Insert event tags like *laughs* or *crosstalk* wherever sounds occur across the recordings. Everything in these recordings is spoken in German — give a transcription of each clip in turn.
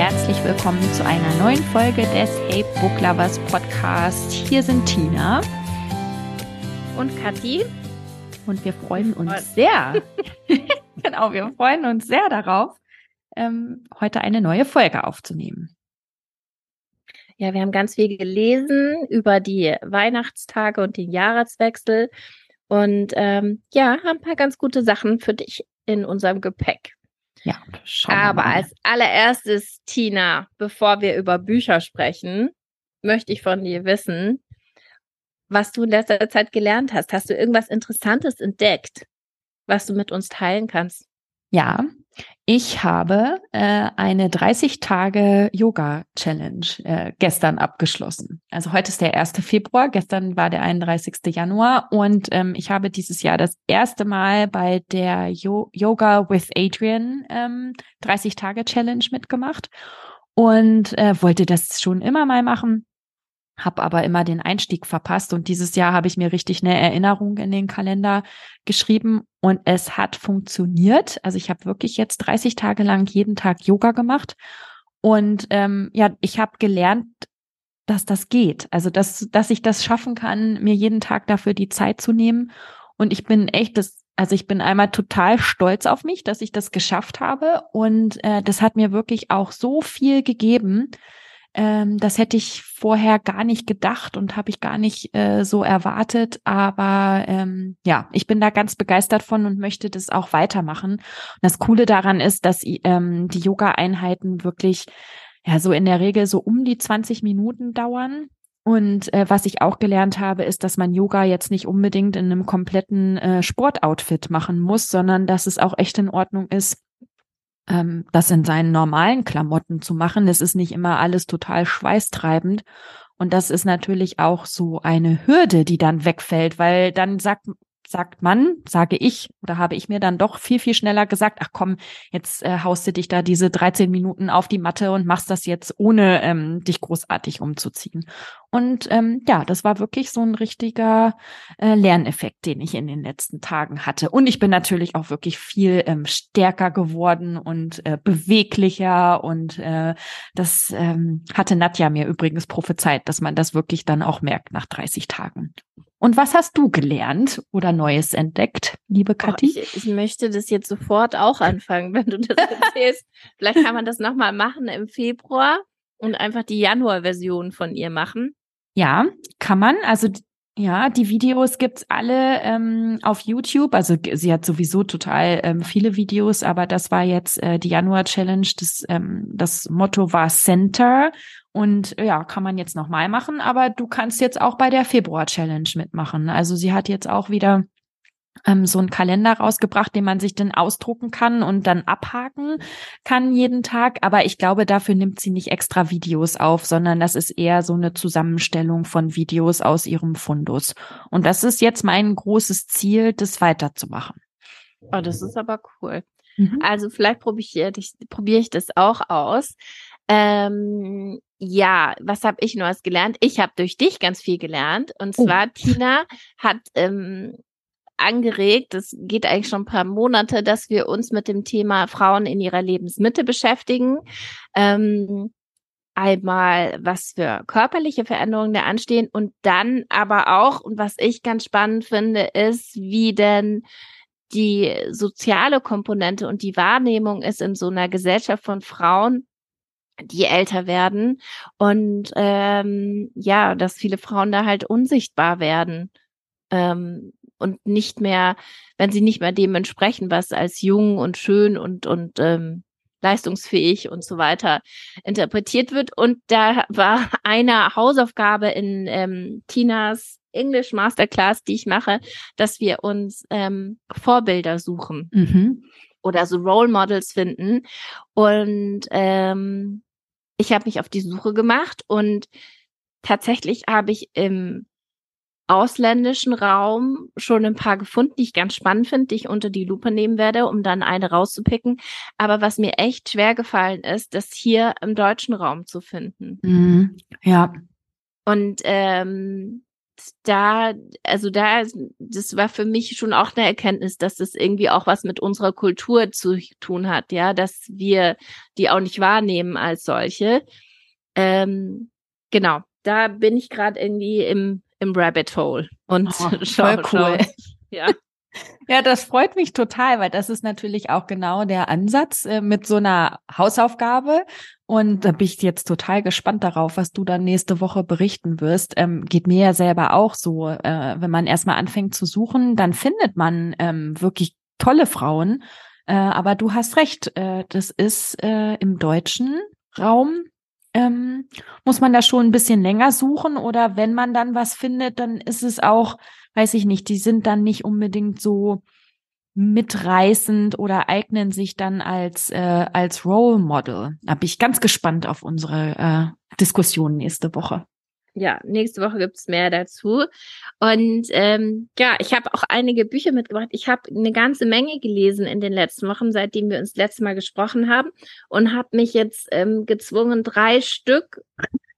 herzlich willkommen zu einer neuen Folge des Hey Book Lovers Podcast. Hier sind Tina und Kathi und wir freuen uns sehr. *laughs* genau, wir freuen uns sehr darauf, ähm, heute eine neue Folge aufzunehmen. Ja, wir haben ganz viel gelesen über die Weihnachtstage und den Jahreswechsel und ähm, ja, haben ein paar ganz gute Sachen für dich in unserem Gepäck. Ja, aber als allererstes, Tina, bevor wir über Bücher sprechen, möchte ich von dir wissen, was du in letzter Zeit gelernt hast. Hast du irgendwas Interessantes entdeckt, was du mit uns teilen kannst? Ja, ich habe äh, eine 30 Tage Yoga Challenge äh, gestern abgeschlossen. Also heute ist der 1. Februar, gestern war der 31. Januar und ähm, ich habe dieses Jahr das erste Mal bei der Yo Yoga with Adrian ähm, 30 Tage Challenge mitgemacht und äh, wollte das schon immer mal machen habe aber immer den Einstieg verpasst und dieses Jahr habe ich mir richtig eine Erinnerung in den Kalender geschrieben und es hat funktioniert. Also ich habe wirklich jetzt 30 Tage lang jeden Tag Yoga gemacht und ähm, ja, ich habe gelernt, dass das geht. Also dass dass ich das schaffen kann, mir jeden Tag dafür die Zeit zu nehmen und ich bin echt das also ich bin einmal total stolz auf mich, dass ich das geschafft habe und äh, das hat mir wirklich auch so viel gegeben ähm, das hätte ich vorher gar nicht gedacht und habe ich gar nicht äh, so erwartet. Aber ähm, ja, ich bin da ganz begeistert von und möchte das auch weitermachen. Und das Coole daran ist, dass ähm, die Yoga-Einheiten wirklich ja so in der Regel so um die 20 Minuten dauern. Und äh, was ich auch gelernt habe, ist, dass man Yoga jetzt nicht unbedingt in einem kompletten äh, Sportoutfit machen muss, sondern dass es auch echt in Ordnung ist, ähm, das in seinen normalen Klamotten zu machen. Es ist nicht immer alles total schweißtreibend. Und das ist natürlich auch so eine Hürde, die dann wegfällt, weil dann sagt sagt man, sage ich, oder habe ich mir dann doch viel, viel schneller gesagt, ach komm, jetzt äh, haust du dich da diese 13 Minuten auf die Matte und machst das jetzt, ohne ähm, dich großartig umzuziehen. Und ähm, ja, das war wirklich so ein richtiger äh, Lerneffekt, den ich in den letzten Tagen hatte. Und ich bin natürlich auch wirklich viel ähm, stärker geworden und äh, beweglicher. Und äh, das ähm, hatte Nadja mir übrigens prophezeit, dass man das wirklich dann auch merkt nach 30 Tagen. Und was hast du gelernt oder Neues entdeckt, liebe Kathi? Oh, ich, ich, möchte das jetzt sofort auch anfangen, wenn du das *laughs* erzählst. Vielleicht kann man das nochmal machen im Februar und einfach die Januar-Version von ihr machen. Ja, kann man. Also ja, die Videos gibt's alle ähm, auf YouTube. Also sie hat sowieso total ähm, viele Videos, aber das war jetzt äh, die Januar-Challenge. Das, ähm, das Motto war Center und ja, kann man jetzt nochmal machen, aber du kannst jetzt auch bei der Februar-Challenge mitmachen. Also sie hat jetzt auch wieder ähm, so einen Kalender rausgebracht, den man sich dann ausdrucken kann und dann abhaken kann jeden Tag. Aber ich glaube, dafür nimmt sie nicht extra Videos auf, sondern das ist eher so eine Zusammenstellung von Videos aus ihrem Fundus. Und das ist jetzt mein großes Ziel, das weiterzumachen. Oh, das ist aber cool. Mhm. Also vielleicht probiere ich, probiere ich das auch aus. Ähm, ja, was habe ich Neues gelernt? Ich habe durch dich ganz viel gelernt. Und oh. zwar, oh. Tina hat ähm, angeregt, das geht eigentlich schon ein paar Monate, dass wir uns mit dem Thema Frauen in ihrer Lebensmitte beschäftigen. Ähm, einmal, was für körperliche Veränderungen da anstehen und dann aber auch, und was ich ganz spannend finde, ist, wie denn die soziale Komponente und die Wahrnehmung ist in so einer Gesellschaft von Frauen, die älter werden und ähm, ja, dass viele Frauen da halt unsichtbar werden ähm, und nicht mehr, wenn sie nicht mehr dem entsprechen, was als jung und schön und und ähm, leistungsfähig und so weiter interpretiert wird. Und da war eine Hausaufgabe in ähm, Tinas English Masterclass, die ich mache, dass wir uns ähm, Vorbilder suchen. Mhm oder so Role Models finden. Und ähm, ich habe mich auf die Suche gemacht und tatsächlich habe ich im ausländischen Raum schon ein paar gefunden, die ich ganz spannend finde, die ich unter die Lupe nehmen werde, um dann eine rauszupicken. Aber was mir echt schwer gefallen ist, das hier im deutschen Raum zu finden. Mhm. Ja. Und ähm, da, also da, das war für mich schon auch eine Erkenntnis, dass das irgendwie auch was mit unserer Kultur zu tun hat, ja, dass wir die auch nicht wahrnehmen als solche. Ähm, genau, da bin ich gerade irgendwie im im Rabbit Hole und oh, schau, *laughs* voll cool. Schau. *laughs* Ja. Ja, das freut mich total, weil das ist natürlich auch genau der Ansatz äh, mit so einer Hausaufgabe. Und da bin ich jetzt total gespannt darauf, was du dann nächste Woche berichten wirst. Ähm, geht mir ja selber auch so. Äh, wenn man erstmal anfängt zu suchen, dann findet man ähm, wirklich tolle Frauen. Äh, aber du hast recht, äh, das ist äh, im deutschen Raum ähm, muss man da schon ein bisschen länger suchen oder wenn man dann was findet, dann ist es auch, weiß ich nicht, die sind dann nicht unbedingt so mitreißend oder eignen sich dann als äh, als Role Model. Da bin ich ganz gespannt auf unsere äh, Diskussion nächste Woche ja, nächste Woche gibt's mehr dazu. Und ähm, ja, ich habe auch einige Bücher mitgebracht. Ich habe eine ganze Menge gelesen in den letzten Wochen, seitdem wir uns das letzte Mal gesprochen haben. Und habe mich jetzt ähm, gezwungen, drei Stück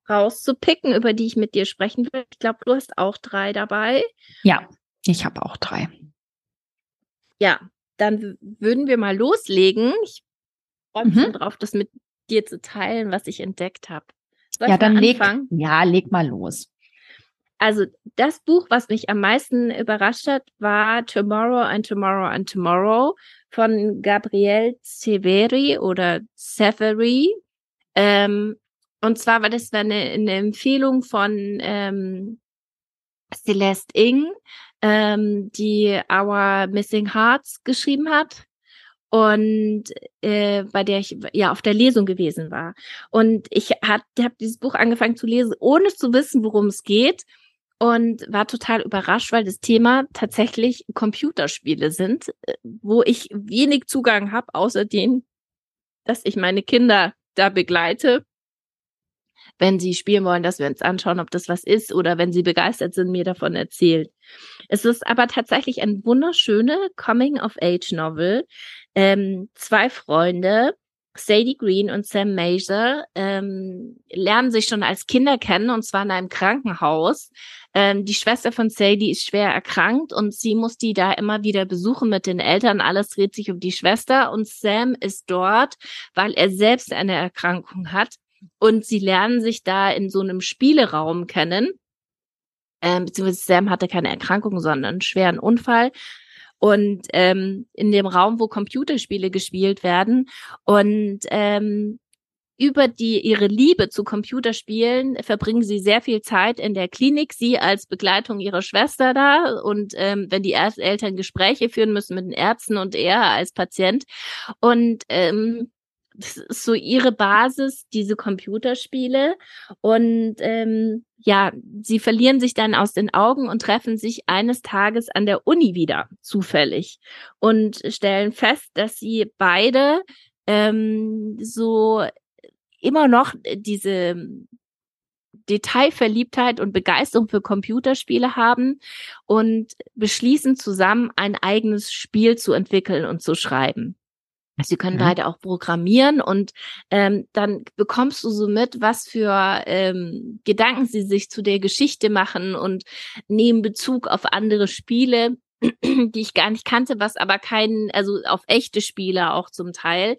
rauszupicken, über die ich mit dir sprechen will. Ich glaube, du hast auch drei dabei. Ja, ich habe auch drei. Ja, dann würden wir mal loslegen. Ich freue mich mhm. drauf, das mit dir zu teilen, was ich entdeckt habe. Soll ja, dann leg, ja, leg mal los. Also das Buch, was mich am meisten überrascht hat, war Tomorrow and Tomorrow and Tomorrow von Gabrielle Severi oder Severi. Ähm, und zwar war das eine, eine Empfehlung von ähm, Celeste Ing, ähm, die Our Missing Hearts geschrieben hat und äh, bei der ich ja auf der Lesung gewesen war. Und ich habe hab dieses Buch angefangen zu lesen, ohne zu wissen, worum es geht und war total überrascht, weil das Thema tatsächlich Computerspiele sind, äh, wo ich wenig Zugang habe, außer den, dass ich meine Kinder da begleite wenn sie spielen wollen, dass wir uns anschauen, ob das was ist oder wenn sie begeistert sind, mir davon erzählt. Es ist aber tatsächlich ein wunderschöne Coming-of-Age-Novel. Ähm, zwei Freunde, Sadie Green und Sam Major ähm, lernen sich schon als Kinder kennen und zwar in einem Krankenhaus. Ähm, die Schwester von Sadie ist schwer erkrankt und sie muss die da immer wieder besuchen mit den Eltern. Alles dreht sich um die Schwester und Sam ist dort, weil er selbst eine Erkrankung hat und sie lernen sich da in so einem Spieleraum kennen. Ähm, beziehungsweise Sam hatte keine Erkrankung, sondern einen schweren Unfall. Und ähm, in dem Raum, wo Computerspiele gespielt werden. Und ähm, über die ihre Liebe zu Computerspielen verbringen sie sehr viel Zeit in der Klinik, sie als Begleitung ihrer Schwester da und ähm, wenn die Eltern Gespräche führen müssen mit den Ärzten und er als Patient und ähm, das ist so ihre Basis, diese Computerspiele. Und ähm, ja, sie verlieren sich dann aus den Augen und treffen sich eines Tages an der Uni wieder, zufällig. Und stellen fest, dass sie beide ähm, so immer noch diese Detailverliebtheit und Begeisterung für Computerspiele haben und beschließen zusammen ein eigenes Spiel zu entwickeln und zu schreiben. Sie können mhm. beide auch programmieren und ähm, dann bekommst du so mit, was für ähm, Gedanken sie sich zu der Geschichte machen und nehmen Bezug auf andere Spiele, die ich gar nicht kannte, was aber kein, also auf echte Spiele auch zum Teil,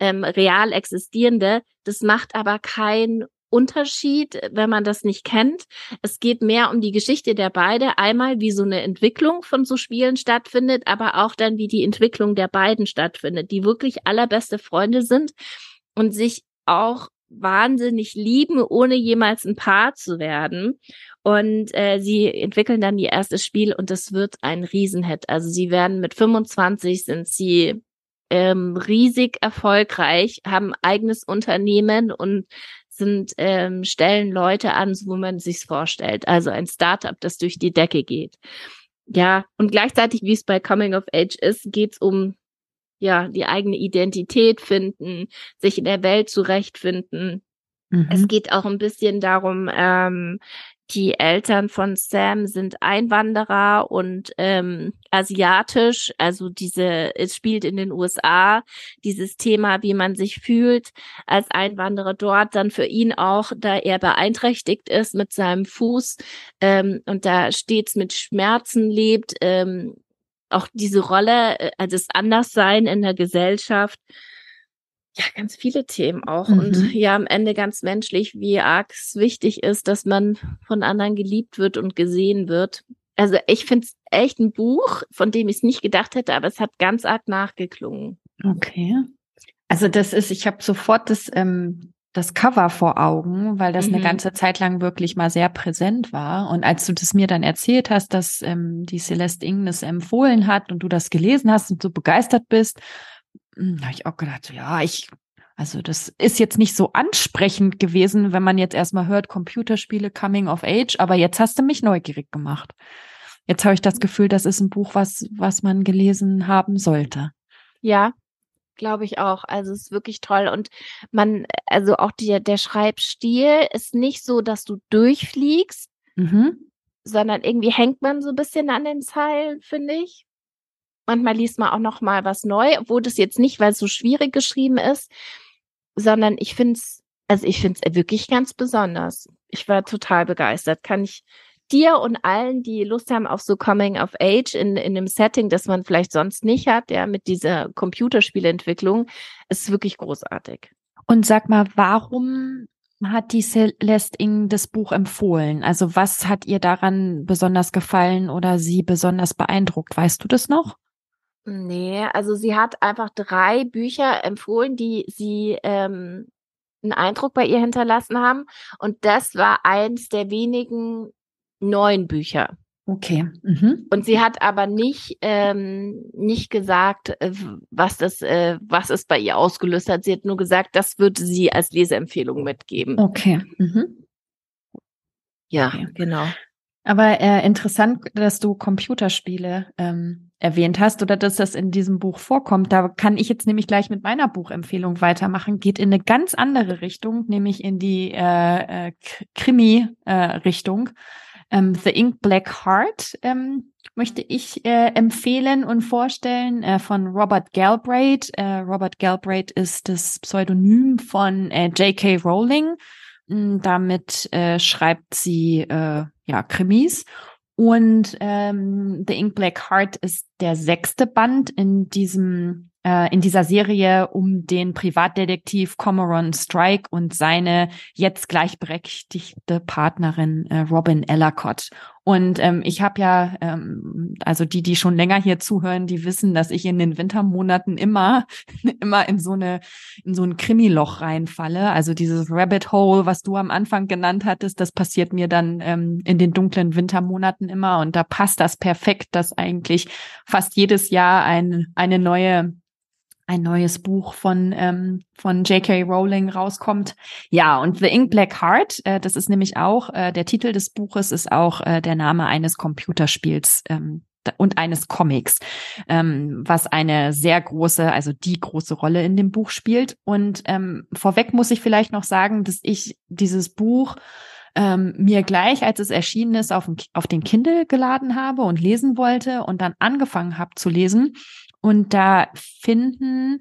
ähm, real existierende. Das macht aber kein Unterschied, wenn man das nicht kennt. Es geht mehr um die Geschichte der beide. Einmal, wie so eine Entwicklung von so Spielen stattfindet, aber auch dann, wie die Entwicklung der beiden stattfindet, die wirklich allerbeste Freunde sind und sich auch wahnsinnig lieben, ohne jemals ein Paar zu werden. Und äh, sie entwickeln dann ihr erstes Spiel und es wird ein Riesenhit. Also sie werden mit 25 sind sie ähm, riesig erfolgreich, haben eigenes Unternehmen und sind ähm, stellen Leute an, so wo man sich's vorstellt. Also ein Startup, das durch die Decke geht. Ja, und gleichzeitig, wie es bei Coming of Age ist, geht's um ja die eigene Identität finden, sich in der Welt zurechtfinden. Mhm. Es geht auch ein bisschen darum, ähm, die Eltern von Sam sind Einwanderer und ähm, asiatisch, also diese, es spielt in den USA dieses Thema, wie man sich fühlt als Einwanderer dort, dann für ihn auch, da er beeinträchtigt ist mit seinem Fuß ähm, und da stets mit Schmerzen lebt, ähm, auch diese Rolle, äh, also das Anderssein in der Gesellschaft ja, ganz viele Themen auch. Mhm. Und ja, am Ende ganz menschlich, wie arg es wichtig ist, dass man von anderen geliebt wird und gesehen wird. Also ich finde es echt ein Buch, von dem ich es nicht gedacht hätte, aber es hat ganz arg nachgeklungen. Okay. Also das ist, ich habe sofort das, ähm, das Cover vor Augen, weil das mhm. eine ganze Zeit lang wirklich mal sehr präsent war. Und als du das mir dann erzählt hast, dass ähm, die Celeste Ing das empfohlen hat und du das gelesen hast und so begeistert bist, habe ich auch gedacht, ja, ich, also das ist jetzt nicht so ansprechend gewesen, wenn man jetzt erstmal hört, Computerspiele Coming of Age, aber jetzt hast du mich neugierig gemacht. Jetzt habe ich das Gefühl, das ist ein Buch, was, was man gelesen haben sollte. Ja, glaube ich auch. Also es ist wirklich toll. Und man, also auch die, der Schreibstil ist nicht so, dass du durchfliegst, mhm. sondern irgendwie hängt man so ein bisschen an den Zeilen, finde ich. Manchmal liest man auch noch mal was neu, obwohl das jetzt nicht, weil es so schwierig geschrieben ist, sondern ich finde es, also ich finde es wirklich ganz besonders. Ich war total begeistert. Kann ich dir und allen, die Lust haben auf so Coming of Age in, in einem Setting, das man vielleicht sonst nicht hat, ja, mit dieser Computerspielentwicklung, ist wirklich großartig. Und sag mal, warum hat die Celeste Ing das Buch empfohlen? Also was hat ihr daran besonders gefallen oder sie besonders beeindruckt? Weißt du das noch? Nee, also sie hat einfach drei Bücher empfohlen, die sie ähm, einen Eindruck bei ihr hinterlassen haben. Und das war eins der wenigen neuen Bücher. Okay. Mhm. Und sie hat aber nicht ähm, nicht gesagt, äh, was das äh, was es bei ihr ausgelöst hat. Sie hat nur gesagt, das würde sie als Leseempfehlung mitgeben. Okay. Mhm. Ja, okay. genau. Aber äh, interessant, dass du Computerspiele ähm, erwähnt hast oder dass das in diesem Buch vorkommt. Da kann ich jetzt nämlich gleich mit meiner Buchempfehlung weitermachen. Geht in eine ganz andere Richtung, nämlich in die äh, äh, Krimi-Richtung. Äh, ähm, The Ink Black Heart ähm, möchte ich äh, empfehlen und vorstellen äh, von Robert Galbraith. Äh, Robert Galbraith ist das Pseudonym von äh, J.K. Rowling. Damit äh, schreibt sie äh, ja Krimis. Und ähm, The Ink Black Heart ist der sechste Band in diesem äh, in dieser Serie um den Privatdetektiv Cormoran Strike und seine jetzt gleichberechtigte Partnerin äh, Robin Ellicott. Und ähm, ich habe ja, ähm, also die, die schon länger hier zuhören, die wissen, dass ich in den Wintermonaten immer, *laughs* immer in so eine, in so ein Krimiloch reinfalle. Also dieses Rabbit Hole, was du am Anfang genannt hattest, das passiert mir dann ähm, in den dunklen Wintermonaten immer. Und da passt das perfekt, dass eigentlich fast jedes Jahr ein, eine neue ein neues Buch von, ähm, von J.K. Rowling rauskommt. Ja, und The Ink Black Heart, äh, das ist nämlich auch, äh, der Titel des Buches ist auch äh, der Name eines Computerspiels ähm, und eines Comics, ähm, was eine sehr große, also die große Rolle in dem Buch spielt. Und ähm, vorweg muss ich vielleicht noch sagen, dass ich dieses Buch ähm, mir gleich, als es erschienen ist, auf, auf den Kindle geladen habe und lesen wollte und dann angefangen habe zu lesen und da finden,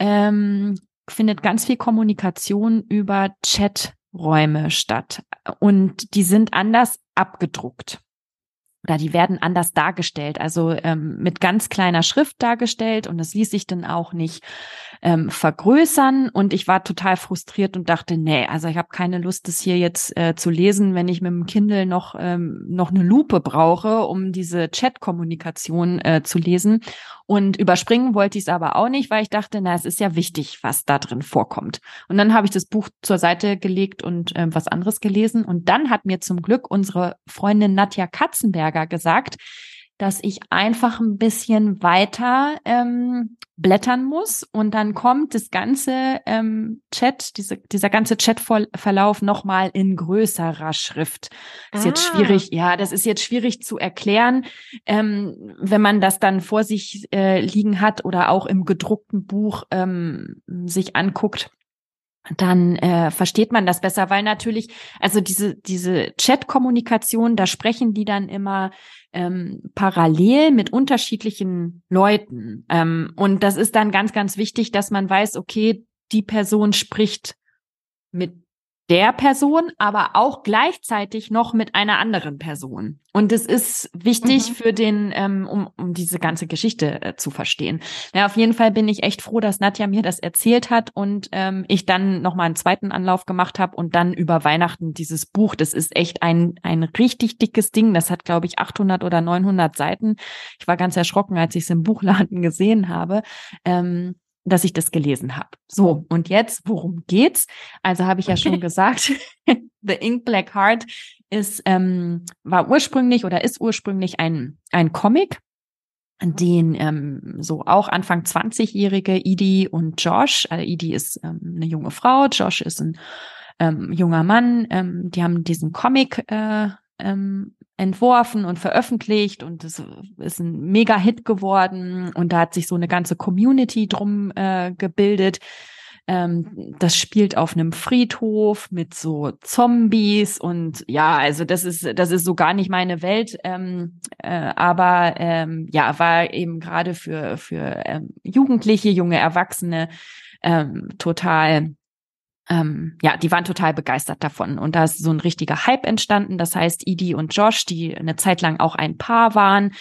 ähm, findet ganz viel Kommunikation über Chaträume statt. Und die sind anders abgedruckt oder die werden anders dargestellt, also ähm, mit ganz kleiner Schrift dargestellt und das ließ sich dann auch nicht ähm, vergrößern und ich war total frustriert und dachte, nee, also ich habe keine Lust, das hier jetzt äh, zu lesen, wenn ich mit dem Kindle noch ähm, noch eine Lupe brauche, um diese Chat-Kommunikation äh, zu lesen und überspringen wollte ich es aber auch nicht, weil ich dachte, na, es ist ja wichtig, was da drin vorkommt. Und dann habe ich das Buch zur Seite gelegt und äh, was anderes gelesen. Und dann hat mir zum Glück unsere Freundin Nadja Katzenberger gesagt, dass ich einfach ein bisschen weiter ähm, blättern muss und dann kommt das ganze ähm, Chat, diese, dieser ganze Chatverlauf nochmal in größerer Schrift. Das ist jetzt ah. schwierig, ja, das ist jetzt schwierig zu erklären, ähm, wenn man das dann vor sich äh, liegen hat oder auch im gedruckten Buch ähm, sich anguckt dann äh, versteht man das besser, weil natürlich, also diese, diese Chat-Kommunikation, da sprechen die dann immer ähm, parallel mit unterschiedlichen Leuten. Ähm, und das ist dann ganz, ganz wichtig, dass man weiß, okay, die Person spricht mit der Person, aber auch gleichzeitig noch mit einer anderen Person. Und es ist wichtig mhm. für den, ähm, um, um diese ganze Geschichte äh, zu verstehen. Ja, auf jeden Fall bin ich echt froh, dass Nadja mir das erzählt hat und ähm, ich dann nochmal einen zweiten Anlauf gemacht habe und dann über Weihnachten dieses Buch. Das ist echt ein ein richtig dickes Ding. Das hat glaube ich 800 oder 900 Seiten. Ich war ganz erschrocken, als ich es im Buchladen gesehen habe. Ähm, dass ich das gelesen habe. So, und jetzt, worum geht's? Also habe ich ja schon gesagt, *laughs* The Ink Black Heart ist, ähm, war ursprünglich oder ist ursprünglich ein, ein Comic, den ähm, so auch Anfang 20-jährige Edie und Josh, also Edie ist ähm, eine junge Frau, Josh ist ein ähm, junger Mann, ähm, die haben diesen Comic äh, ähm, entworfen und veröffentlicht und es ist ein Mega-Hit geworden und da hat sich so eine ganze Community drum äh, gebildet. Ähm, das spielt auf einem Friedhof mit so Zombies und ja, also das ist das ist so gar nicht meine Welt, ähm, äh, aber ähm, ja, war eben gerade für für ähm, Jugendliche, junge Erwachsene ähm, total ähm, ja, die waren total begeistert davon. Und da ist so ein richtiger Hype entstanden. Das heißt, Edie und Josh, die eine Zeit lang auch ein Paar waren,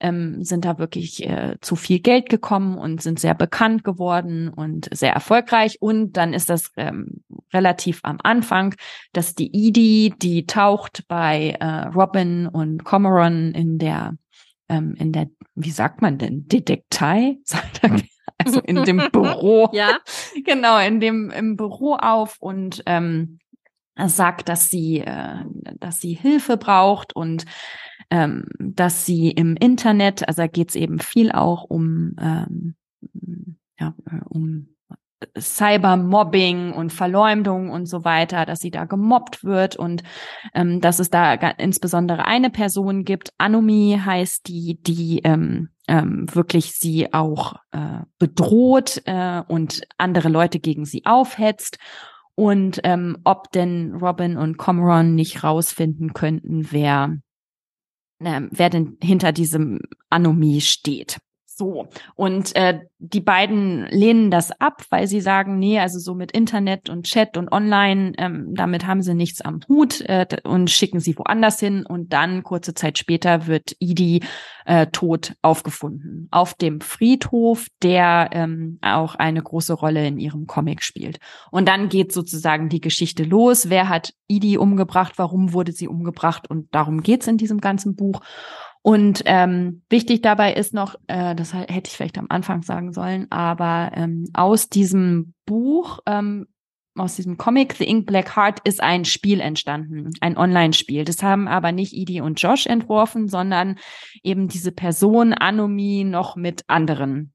ähm, sind da wirklich äh, zu viel Geld gekommen und sind sehr bekannt geworden und sehr erfolgreich. Und dann ist das ähm, relativ am Anfang, dass die Edie, die taucht bei äh, Robin und Comeron in der ähm, in der, wie sagt man denn, Detektei? *laughs* Sagt er *laughs* also in dem Büro. *laughs* ja. Genau, in dem im Büro auf und ähm, sagt, dass sie, äh, dass sie Hilfe braucht und ähm, dass sie im Internet, also da geht es eben viel auch um, ähm, ja, um Cybermobbing und Verleumdung und so weiter, dass sie da gemobbt wird und ähm, dass es da insbesondere eine Person gibt, Anomi heißt die, die ähm, ähm, wirklich sie auch äh, bedroht äh, und andere Leute gegen sie aufhetzt und ähm, ob denn Robin und Comeron nicht rausfinden könnten, wer äh, wer denn hinter diesem Anomie steht. So. Und äh, die beiden lehnen das ab, weil sie sagen, nee, also so mit Internet und Chat und Online, ähm, damit haben sie nichts am Hut äh, und schicken sie woanders hin. Und dann, kurze Zeit später, wird Idi äh, tot aufgefunden. Auf dem Friedhof, der ähm, auch eine große Rolle in ihrem Comic spielt. Und dann geht sozusagen die Geschichte los. Wer hat Idi umgebracht? Warum wurde sie umgebracht? Und darum geht's in diesem ganzen Buch. Und ähm, wichtig dabei ist noch, äh, das hätte ich vielleicht am Anfang sagen sollen, aber ähm, aus diesem Buch, ähm, aus diesem Comic The Ink Black Heart ist ein Spiel entstanden, ein Online-Spiel. Das haben aber nicht Edie und Josh entworfen, sondern eben diese Person Anomie noch mit anderen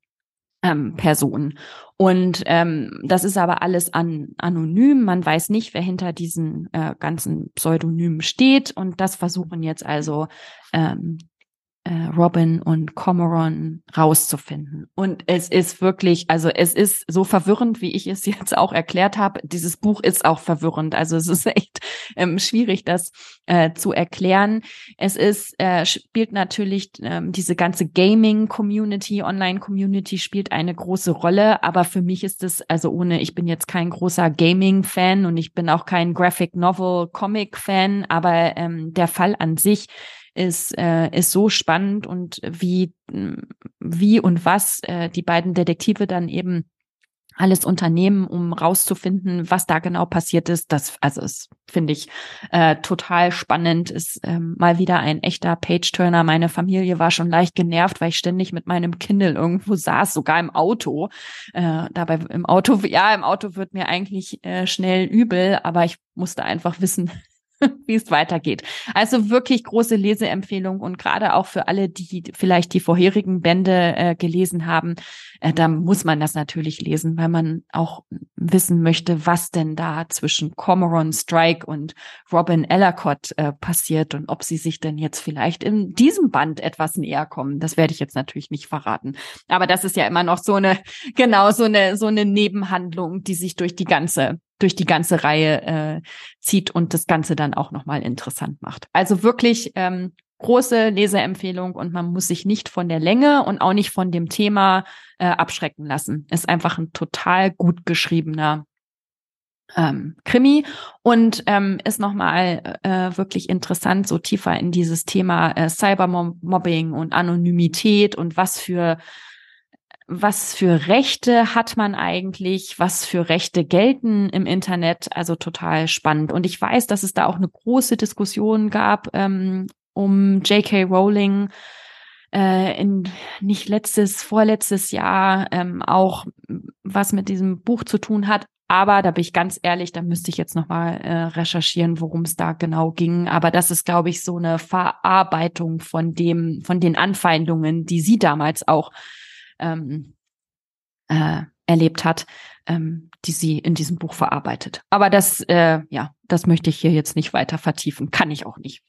ähm, Personen. Und ähm, das ist aber alles an, anonym. Man weiß nicht, wer hinter diesen äh, ganzen Pseudonymen steht. Und das versuchen jetzt also ähm, äh, Robin und Comoron rauszufinden. Und es ist wirklich, also es ist so verwirrend, wie ich es *laughs* jetzt auch erklärt habe. Dieses Buch ist auch verwirrend. Also es ist *laughs* echt ähm, schwierig, das äh, zu erklären. Es ist, äh, spielt natürlich ähm, diese ganze Gaming-Community, Online-Community spielt eine große Rolle. Aber für mich ist es, also ohne, ich bin jetzt kein großer Gaming-Fan und ich bin auch kein Graphic Novel-Comic-Fan, aber ähm, der Fall an sich ist, äh, ist so spannend und wie, wie und was äh, die beiden Detektive dann eben alles unternehmen, um rauszufinden, was da genau passiert ist. Das, also es finde ich äh, total spannend. Ist ähm, mal wieder ein echter Page-Turner. Meine Familie war schon leicht genervt, weil ich ständig mit meinem Kindle irgendwo saß, sogar im Auto. Äh, dabei im Auto, *laughs* ja, im Auto wird mir eigentlich äh, schnell übel, aber ich musste einfach wissen, *laughs* wie es weitergeht. Also wirklich große Leseempfehlung und gerade auch für alle, die vielleicht die vorherigen Bände äh, gelesen haben, äh, da muss man das natürlich lesen, weil man auch wissen möchte, was denn da zwischen Cormoran Strike und Robin Ellercott äh, passiert und ob sie sich denn jetzt vielleicht in diesem Band etwas näher kommen. Das werde ich jetzt natürlich nicht verraten. Aber das ist ja immer noch so eine, *laughs* genau, so eine, so eine Nebenhandlung, die sich durch die ganze durch die ganze Reihe äh, zieht und das Ganze dann auch nochmal interessant macht. Also wirklich ähm, große Leseempfehlung und man muss sich nicht von der Länge und auch nicht von dem Thema äh, abschrecken lassen. Ist einfach ein total gut geschriebener ähm, Krimi und ähm, ist nochmal äh, wirklich interessant, so tiefer in dieses Thema äh, Cybermobbing und Anonymität und was für was für Rechte hat man eigentlich, was für Rechte gelten im Internet, also total spannend. Und ich weiß, dass es da auch eine große Diskussion gab ähm, um J.K. Rowling äh, in nicht letztes, vorletztes Jahr ähm, auch was mit diesem Buch zu tun hat. Aber da bin ich ganz ehrlich, da müsste ich jetzt nochmal äh, recherchieren, worum es da genau ging. Aber das ist, glaube ich, so eine Verarbeitung von dem, von den Anfeindungen, die sie damals auch ähm, äh, erlebt hat, ähm, die sie in diesem Buch verarbeitet. Aber das, äh, ja, das möchte ich hier jetzt nicht weiter vertiefen. Kann ich auch nicht.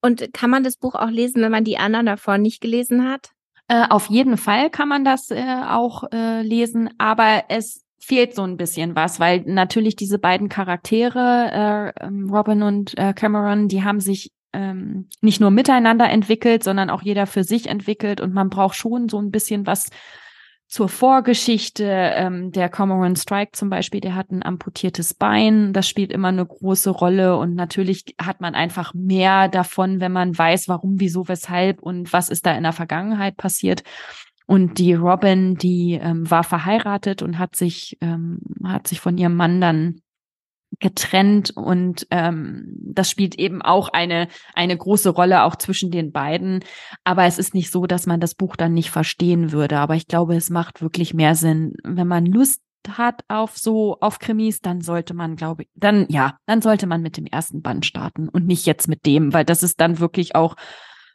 Und kann man das Buch auch lesen, wenn man die anderen davor nicht gelesen hat? Äh, auf jeden Fall kann man das äh, auch äh, lesen, aber es fehlt so ein bisschen was, weil natürlich diese beiden Charaktere, äh, ähm, Robin und äh, Cameron, die haben sich ähm, nicht nur miteinander entwickelt, sondern auch jeder für sich entwickelt und man braucht schon so ein bisschen was zur Vorgeschichte. Ähm, der Cormoran Strike zum Beispiel, der hat ein amputiertes Bein. Das spielt immer eine große Rolle. Und natürlich hat man einfach mehr davon, wenn man weiß, warum, wieso, weshalb und was ist da in der Vergangenheit passiert. Und die Robin, die ähm, war verheiratet und hat sich, ähm, hat sich von ihrem Mann dann getrennt und ähm, das spielt eben auch eine eine große Rolle auch zwischen den beiden. Aber es ist nicht so, dass man das Buch dann nicht verstehen würde. Aber ich glaube, es macht wirklich mehr Sinn, wenn man Lust hat auf so auf Krimis, dann sollte man, glaube ich, dann ja, dann sollte man mit dem ersten Band starten und nicht jetzt mit dem, weil das ist dann wirklich auch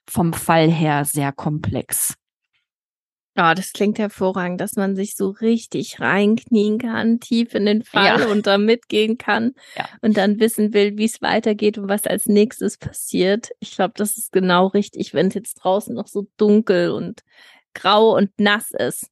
vom Fall her sehr komplex. Ja, das klingt hervorragend, dass man sich so richtig reinknien kann, tief in den Fall ja. und da mitgehen kann ja. und dann wissen will, wie es weitergeht und was als nächstes passiert. Ich glaube, das ist genau richtig, wenn es jetzt draußen noch so dunkel und grau und nass ist.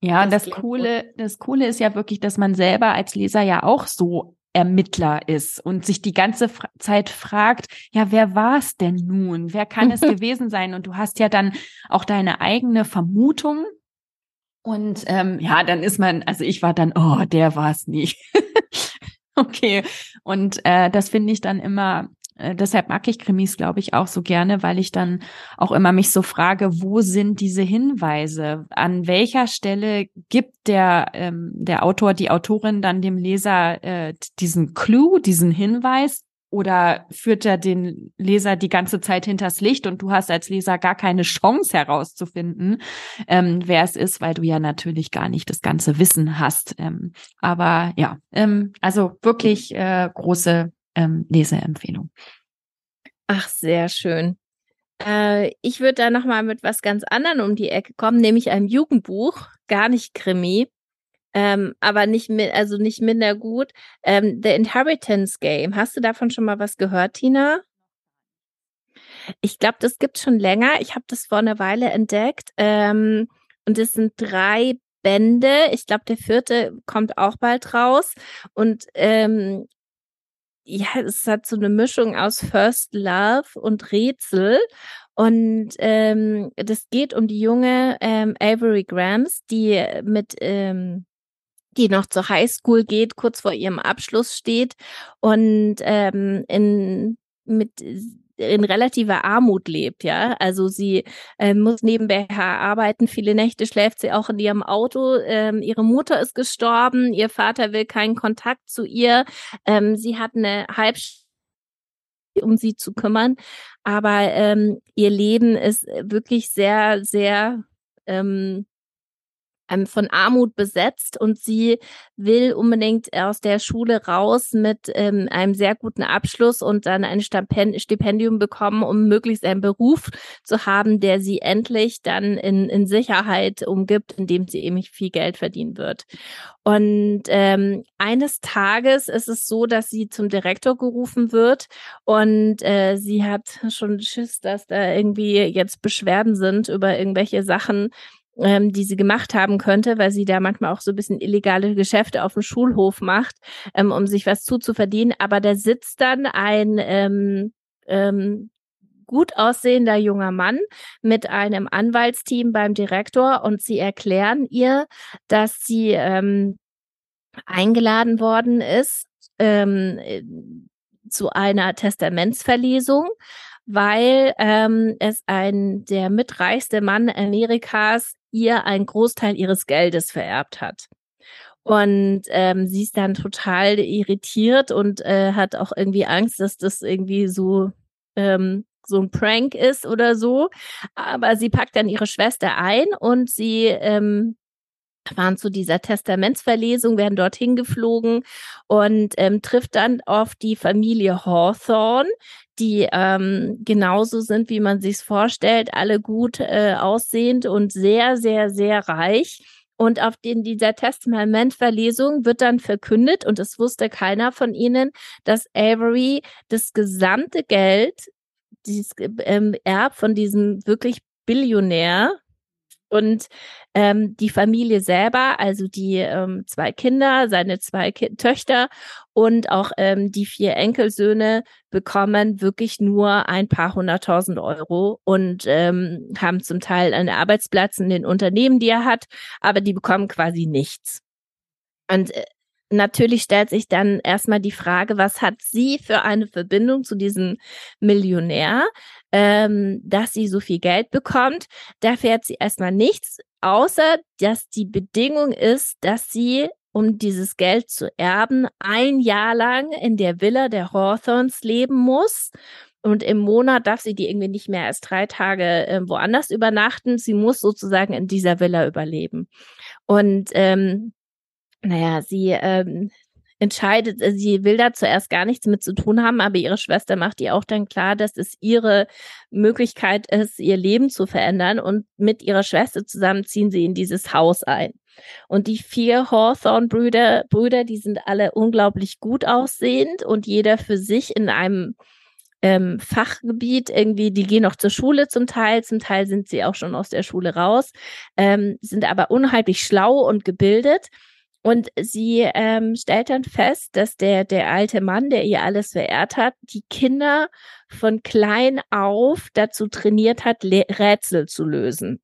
Ja, das, das Coole, gut. das Coole ist ja wirklich, dass man selber als Leser ja auch so Ermittler ist und sich die ganze Zeit fragt, ja, wer war es denn nun? Wer kann es *laughs* gewesen sein? Und du hast ja dann auch deine eigene Vermutung. Und ähm, ja, dann ist man, also ich war dann, oh, der war es nicht. *laughs* okay. Und äh, das finde ich dann immer äh, deshalb mag ich Krimis, glaube ich, auch so gerne, weil ich dann auch immer mich so frage, wo sind diese Hinweise? An welcher Stelle gibt der, ähm, der Autor, die Autorin dann dem Leser äh, diesen Clou, diesen Hinweis? Oder führt er den Leser die ganze Zeit hinters Licht und du hast als Leser gar keine Chance herauszufinden, ähm, wer es ist, weil du ja natürlich gar nicht das ganze Wissen hast. Ähm, aber ja, ähm, also wirklich äh, große ähm, Leseempfehlung. Ach, sehr schön. Äh, ich würde da nochmal mit was ganz anderem um die Ecke kommen, nämlich einem Jugendbuch, gar nicht Krimi, ähm, aber nicht mit, also nicht minder gut. Ähm, The Inheritance Game. Hast du davon schon mal was gehört, Tina? Ich glaube, das gibt schon länger. Ich habe das vor einer Weile entdeckt. Ähm, und es sind drei Bände. Ich glaube, der vierte kommt auch bald raus. Und ähm, ja, es hat so eine Mischung aus First Love und Rätsel. Und ähm, das geht um die junge ähm, Avery Grams, die mit ähm, die noch zur Highschool geht, kurz vor ihrem Abschluss steht und ähm, in mit in relativer Armut lebt, ja. Also sie äh, muss nebenbei arbeiten, viele Nächte schläft sie auch in ihrem Auto. Ähm, ihre Mutter ist gestorben, ihr Vater will keinen Kontakt zu ihr. Ähm, sie hat eine halb um sie zu kümmern, aber ähm, ihr Leben ist wirklich sehr, sehr ähm, von Armut besetzt und sie will unbedingt aus der Schule raus mit ähm, einem sehr guten Abschluss und dann ein Stipendium bekommen, um möglichst einen Beruf zu haben, der sie endlich dann in, in Sicherheit umgibt, indem sie eben viel Geld verdienen wird. Und ähm, eines Tages ist es so, dass sie zum Direktor gerufen wird und äh, sie hat schon Schiss, dass da irgendwie jetzt Beschwerden sind über irgendwelche Sachen, ähm, die sie gemacht haben könnte, weil sie da manchmal auch so ein bisschen illegale Geschäfte auf dem Schulhof macht, ähm, um sich was zuzuverdienen. Aber da sitzt dann ein ähm, ähm, gut aussehender junger Mann mit einem Anwaltsteam beim Direktor und sie erklären ihr, dass sie ähm, eingeladen worden ist ähm, zu einer Testamentsverlesung, weil ähm, es ein der mitreichste Mann Amerikas ihr einen Großteil ihres Geldes vererbt hat. Und ähm, sie ist dann total irritiert und äh, hat auch irgendwie Angst, dass das irgendwie so ähm, so ein Prank ist oder so. Aber sie packt dann ihre Schwester ein und sie ähm, fahren zu dieser Testamentsverlesung, werden dorthin geflogen und ähm, trifft dann auf die Familie Hawthorne, die ähm, genauso sind, wie man sich vorstellt, alle gut äh, aussehend und sehr, sehr, sehr reich. Und auf den, dieser Testamentverlesung wird dann verkündet, und es wusste keiner von ihnen, dass Avery das gesamte Geld, dieses ähm, Erb von diesem wirklich Billionär, und ähm, die Familie selber, also die ähm, zwei Kinder, seine zwei Ki Töchter und auch ähm, die vier Enkelsöhne bekommen wirklich nur ein paar hunderttausend Euro und ähm, haben zum Teil einen Arbeitsplatz in den Unternehmen, die er hat, aber die bekommen quasi nichts. Und äh, natürlich stellt sich dann erstmal die Frage, was hat sie für eine Verbindung zu diesem Millionär, ähm, dass sie so viel Geld bekommt. Da fährt sie erstmal nichts, außer dass die Bedingung ist, dass sie um dieses Geld zu erben, ein Jahr lang in der Villa der Hawthorns leben muss. Und im Monat darf sie die irgendwie nicht mehr als drei Tage äh, woanders übernachten. Sie muss sozusagen in dieser Villa überleben. Und ähm, naja, sie ähm, entscheidet, äh, sie will da zuerst gar nichts mit zu tun haben, aber ihre Schwester macht ihr auch dann klar, dass es ihre Möglichkeit ist, ihr Leben zu verändern und mit ihrer Schwester zusammen ziehen sie in dieses Haus ein. Und die vier Hawthorne-Brüder, Brüder, die sind alle unglaublich gut aussehend und jeder für sich in einem ähm, Fachgebiet irgendwie, die gehen noch zur Schule zum Teil, zum Teil sind sie auch schon aus der Schule raus, ähm, sind aber unheimlich schlau und gebildet und sie ähm, stellt dann fest, dass der, der alte Mann, der ihr alles verehrt hat, die Kinder von klein auf dazu trainiert hat, Le Rätsel zu lösen.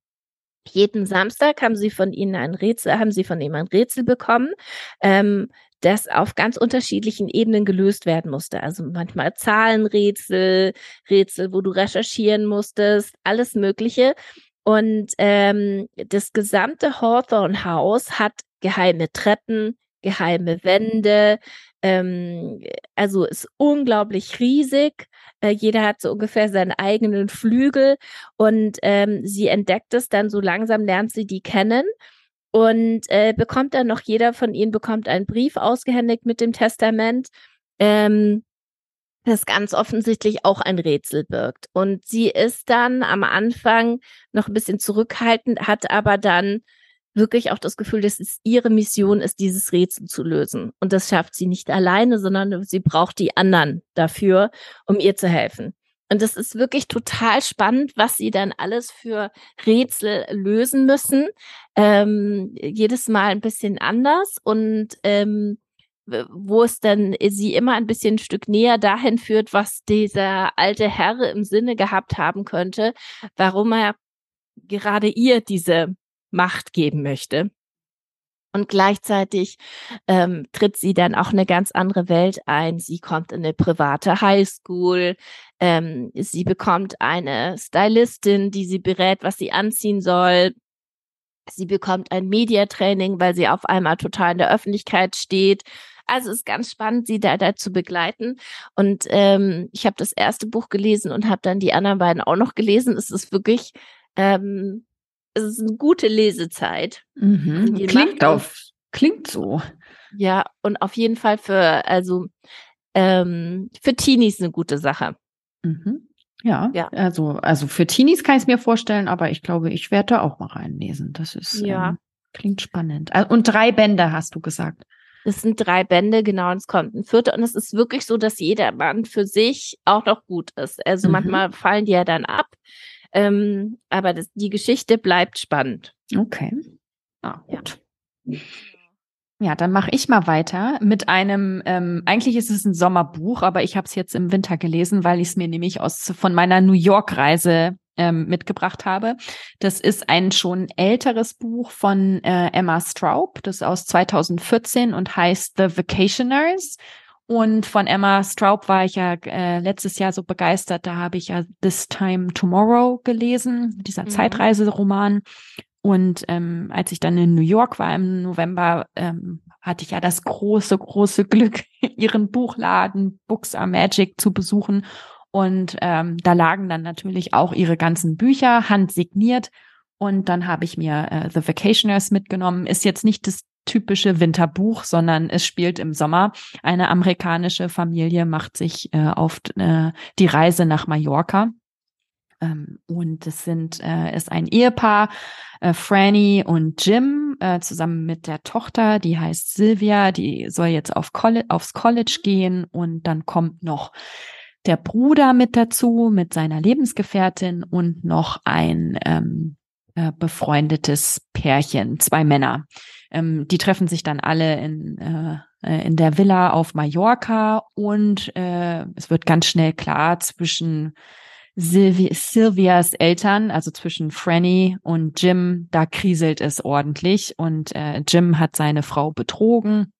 Jeden Samstag haben sie von ihnen ein Rätsel, haben sie von ihm ein Rätsel bekommen, ähm, das auf ganz unterschiedlichen Ebenen gelöst werden musste. Also manchmal Zahlenrätsel, Rätsel, wo du recherchieren musstest, alles Mögliche. Und ähm, das gesamte Hawthorne-Haus hat geheime Treppen, geheime Wände. Ähm, also ist unglaublich riesig. Äh, jeder hat so ungefähr seinen eigenen Flügel und ähm, sie entdeckt es dann so langsam, lernt sie die kennen und äh, bekommt dann noch jeder von ihnen bekommt einen Brief ausgehändigt mit dem Testament. Ähm, das ganz offensichtlich auch ein Rätsel birgt. Und sie ist dann am Anfang noch ein bisschen zurückhaltend, hat aber dann wirklich auch das Gefühl, dass es ihre Mission ist, dieses Rätsel zu lösen. Und das schafft sie nicht alleine, sondern sie braucht die anderen dafür, um ihr zu helfen. Und das ist wirklich total spannend, was sie dann alles für Rätsel lösen müssen. Ähm, jedes Mal ein bisschen anders und ähm, wo es dann sie immer ein bisschen ein Stück näher dahin führt, was dieser alte Herr im Sinne gehabt haben könnte, warum er gerade ihr diese Macht geben möchte. Und gleichzeitig ähm, tritt sie dann auch eine ganz andere Welt ein. Sie kommt in eine private Highschool. Ähm, sie bekommt eine Stylistin, die sie berät, was sie anziehen soll. Sie bekommt ein Mediatraining, weil sie auf einmal total in der Öffentlichkeit steht. Also ist ganz spannend, sie da, da zu begleiten. Und ähm, ich habe das erste Buch gelesen und habe dann die anderen beiden auch noch gelesen. Es ist wirklich ähm, es ist eine gute Lesezeit. Mhm. Klingt auf, klingt so. Ja, und auf jeden Fall für, also ähm, für Teenies eine gute Sache. Mhm. Ja, ja, also, also für Teenies kann ich es mir vorstellen, aber ich glaube, ich werde da auch mal reinlesen. Das ist, ja. Ähm, klingt spannend. Äh, und drei Bände hast du gesagt. Es sind drei Bände, genau, und es kommt ein vierter. Und es ist wirklich so, dass jeder Band für sich auch noch gut ist. Also mhm. manchmal fallen die ja dann ab. Ähm, aber das, die Geschichte bleibt spannend. Okay. Ah, gut. Ja. Ja, dann mache ich mal weiter mit einem, ähm, eigentlich ist es ein Sommerbuch, aber ich habe es jetzt im Winter gelesen, weil ich es mir nämlich aus von meiner New York-Reise ähm, mitgebracht habe. Das ist ein schon älteres Buch von äh, Emma Straub, das ist aus 2014 und heißt The Vacationers. Und von Emma Straub war ich ja äh, letztes Jahr so begeistert. Da habe ich ja This Time Tomorrow gelesen, dieser mhm. Zeitreiseroman. Und ähm, als ich dann in New York war im November, ähm, hatte ich ja das große, große Glück, *laughs* ihren Buchladen Books are Magic zu besuchen. Und ähm, da lagen dann natürlich auch ihre ganzen Bücher handsigniert. Und dann habe ich mir äh, The Vacationers mitgenommen. Ist jetzt nicht das typische Winterbuch, sondern es spielt im Sommer. Eine amerikanische Familie macht sich äh, auf äh, die Reise nach Mallorca. Ähm, und es sind, äh, ist ein Ehepaar, äh, Franny und Jim, äh, zusammen mit der Tochter, die heißt Sylvia, die soll jetzt auf College, aufs College gehen und dann kommt noch der Bruder mit dazu, mit seiner Lebensgefährtin und noch ein ähm, äh, befreundetes Pärchen, zwei Männer. Ähm, die treffen sich dann alle in, äh, äh in der Villa auf Mallorca und äh, es wird ganz schnell klar zwischen Sylvi Sylvias Eltern, also zwischen Franny und Jim, da kriselt es ordentlich und äh, Jim hat seine Frau betrogen.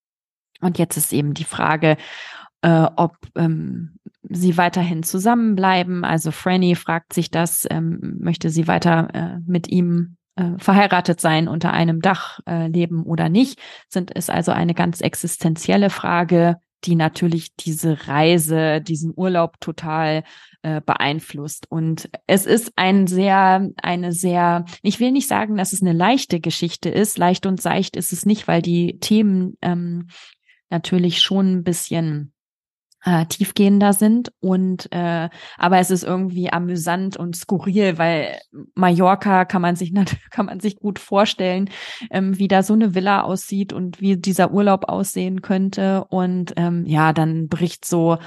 Und jetzt ist eben die Frage, äh, ob ähm, sie weiterhin zusammenbleiben. Also Franny fragt sich das, ähm, möchte sie weiter äh, mit ihm äh, verheiratet sein, unter einem Dach äh, leben oder nicht, sind ist also eine ganz existenzielle Frage, die natürlich diese Reise, diesen Urlaub total äh, beeinflusst. Und es ist ein sehr, eine sehr, ich will nicht sagen, dass es eine leichte Geschichte ist. Leicht und seicht ist es nicht, weil die Themen ähm, natürlich schon ein bisschen äh, tiefgehender sind. Und äh, aber es ist irgendwie amüsant und skurril, weil Mallorca kann man sich *laughs* kann man sich gut vorstellen, ähm, wie da so eine Villa aussieht und wie dieser Urlaub aussehen könnte. Und ähm, ja, dann bricht so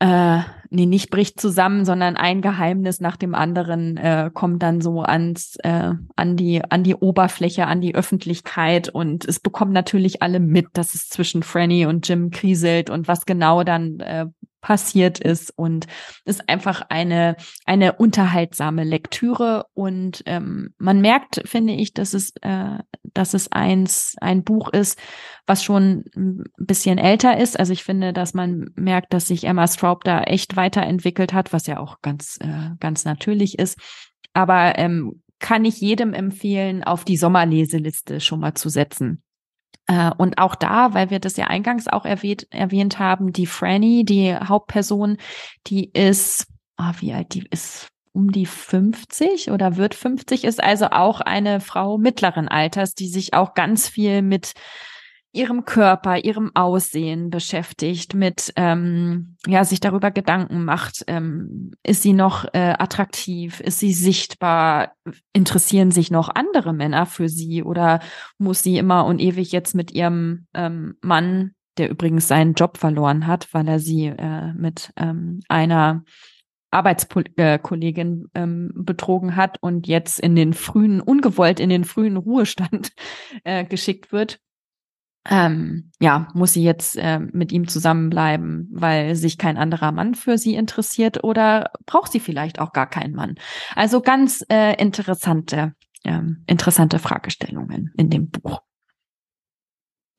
äh, nee, nicht bricht zusammen, sondern ein Geheimnis nach dem anderen äh, kommt dann so ans, äh, an die, an die Oberfläche, an die Öffentlichkeit. Und es bekommen natürlich alle mit, dass es zwischen Franny und Jim kriselt und was genau dann äh, passiert ist. Und ist einfach eine eine unterhaltsame Lektüre. Und ähm, man merkt finde ich dass es äh, dass es eins ein Buch ist was schon ein bisschen älter ist. Also ich finde dass man merkt dass sich Emma Straub da echt weiterentwickelt hat was ja auch ganz äh, ganz natürlich ist. Aber ähm, kann ich jedem empfehlen auf die Sommerleseliste schon mal zu setzen. Äh, und auch da, weil wir das ja eingangs auch erwähnt, erwähnt haben, die Franny, die Hauptperson, die ist, oh, wie alt die ist, um die 50 oder wird 50, ist also auch eine Frau mittleren Alters, die sich auch ganz viel mit ihrem Körper, ihrem Aussehen beschäftigt, mit ähm, ja sich darüber Gedanken macht, ähm, ist sie noch äh, attraktiv, ist sie sichtbar, interessieren sich noch andere Männer für sie oder muss sie immer und ewig jetzt mit ihrem ähm, Mann, der übrigens seinen Job verloren hat, weil er sie äh, mit ähm, einer Arbeitskollegin ähm, betrogen hat und jetzt in den frühen, ungewollt in den frühen Ruhestand *laughs* äh, geschickt wird ähm, ja, muss sie jetzt äh, mit ihm zusammenbleiben, weil sich kein anderer Mann für sie interessiert oder braucht sie vielleicht auch gar keinen Mann? Also ganz äh, interessante, äh, interessante Fragestellungen in dem Buch.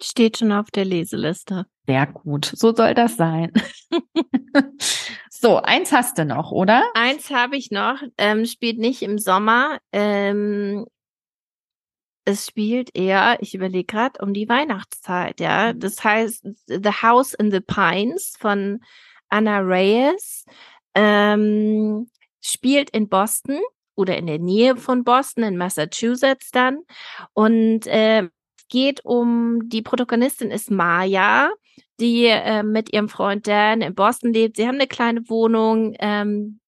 Steht schon auf der Leseliste. Sehr gut, so soll das sein. *laughs* so, eins hast du noch, oder? Eins habe ich noch, ähm, spielt nicht im Sommer, ähm, es spielt eher, ich überlege gerade, um die Weihnachtszeit, ja. Mhm. Das heißt The House in the Pines von Anna Reyes ähm, spielt in Boston oder in der Nähe von Boston, in Massachusetts dann. Und äh, geht um, die Protagonistin ist Maya, die äh, mit ihrem Freund Dan in Boston lebt. Sie haben eine kleine Wohnung, ähm,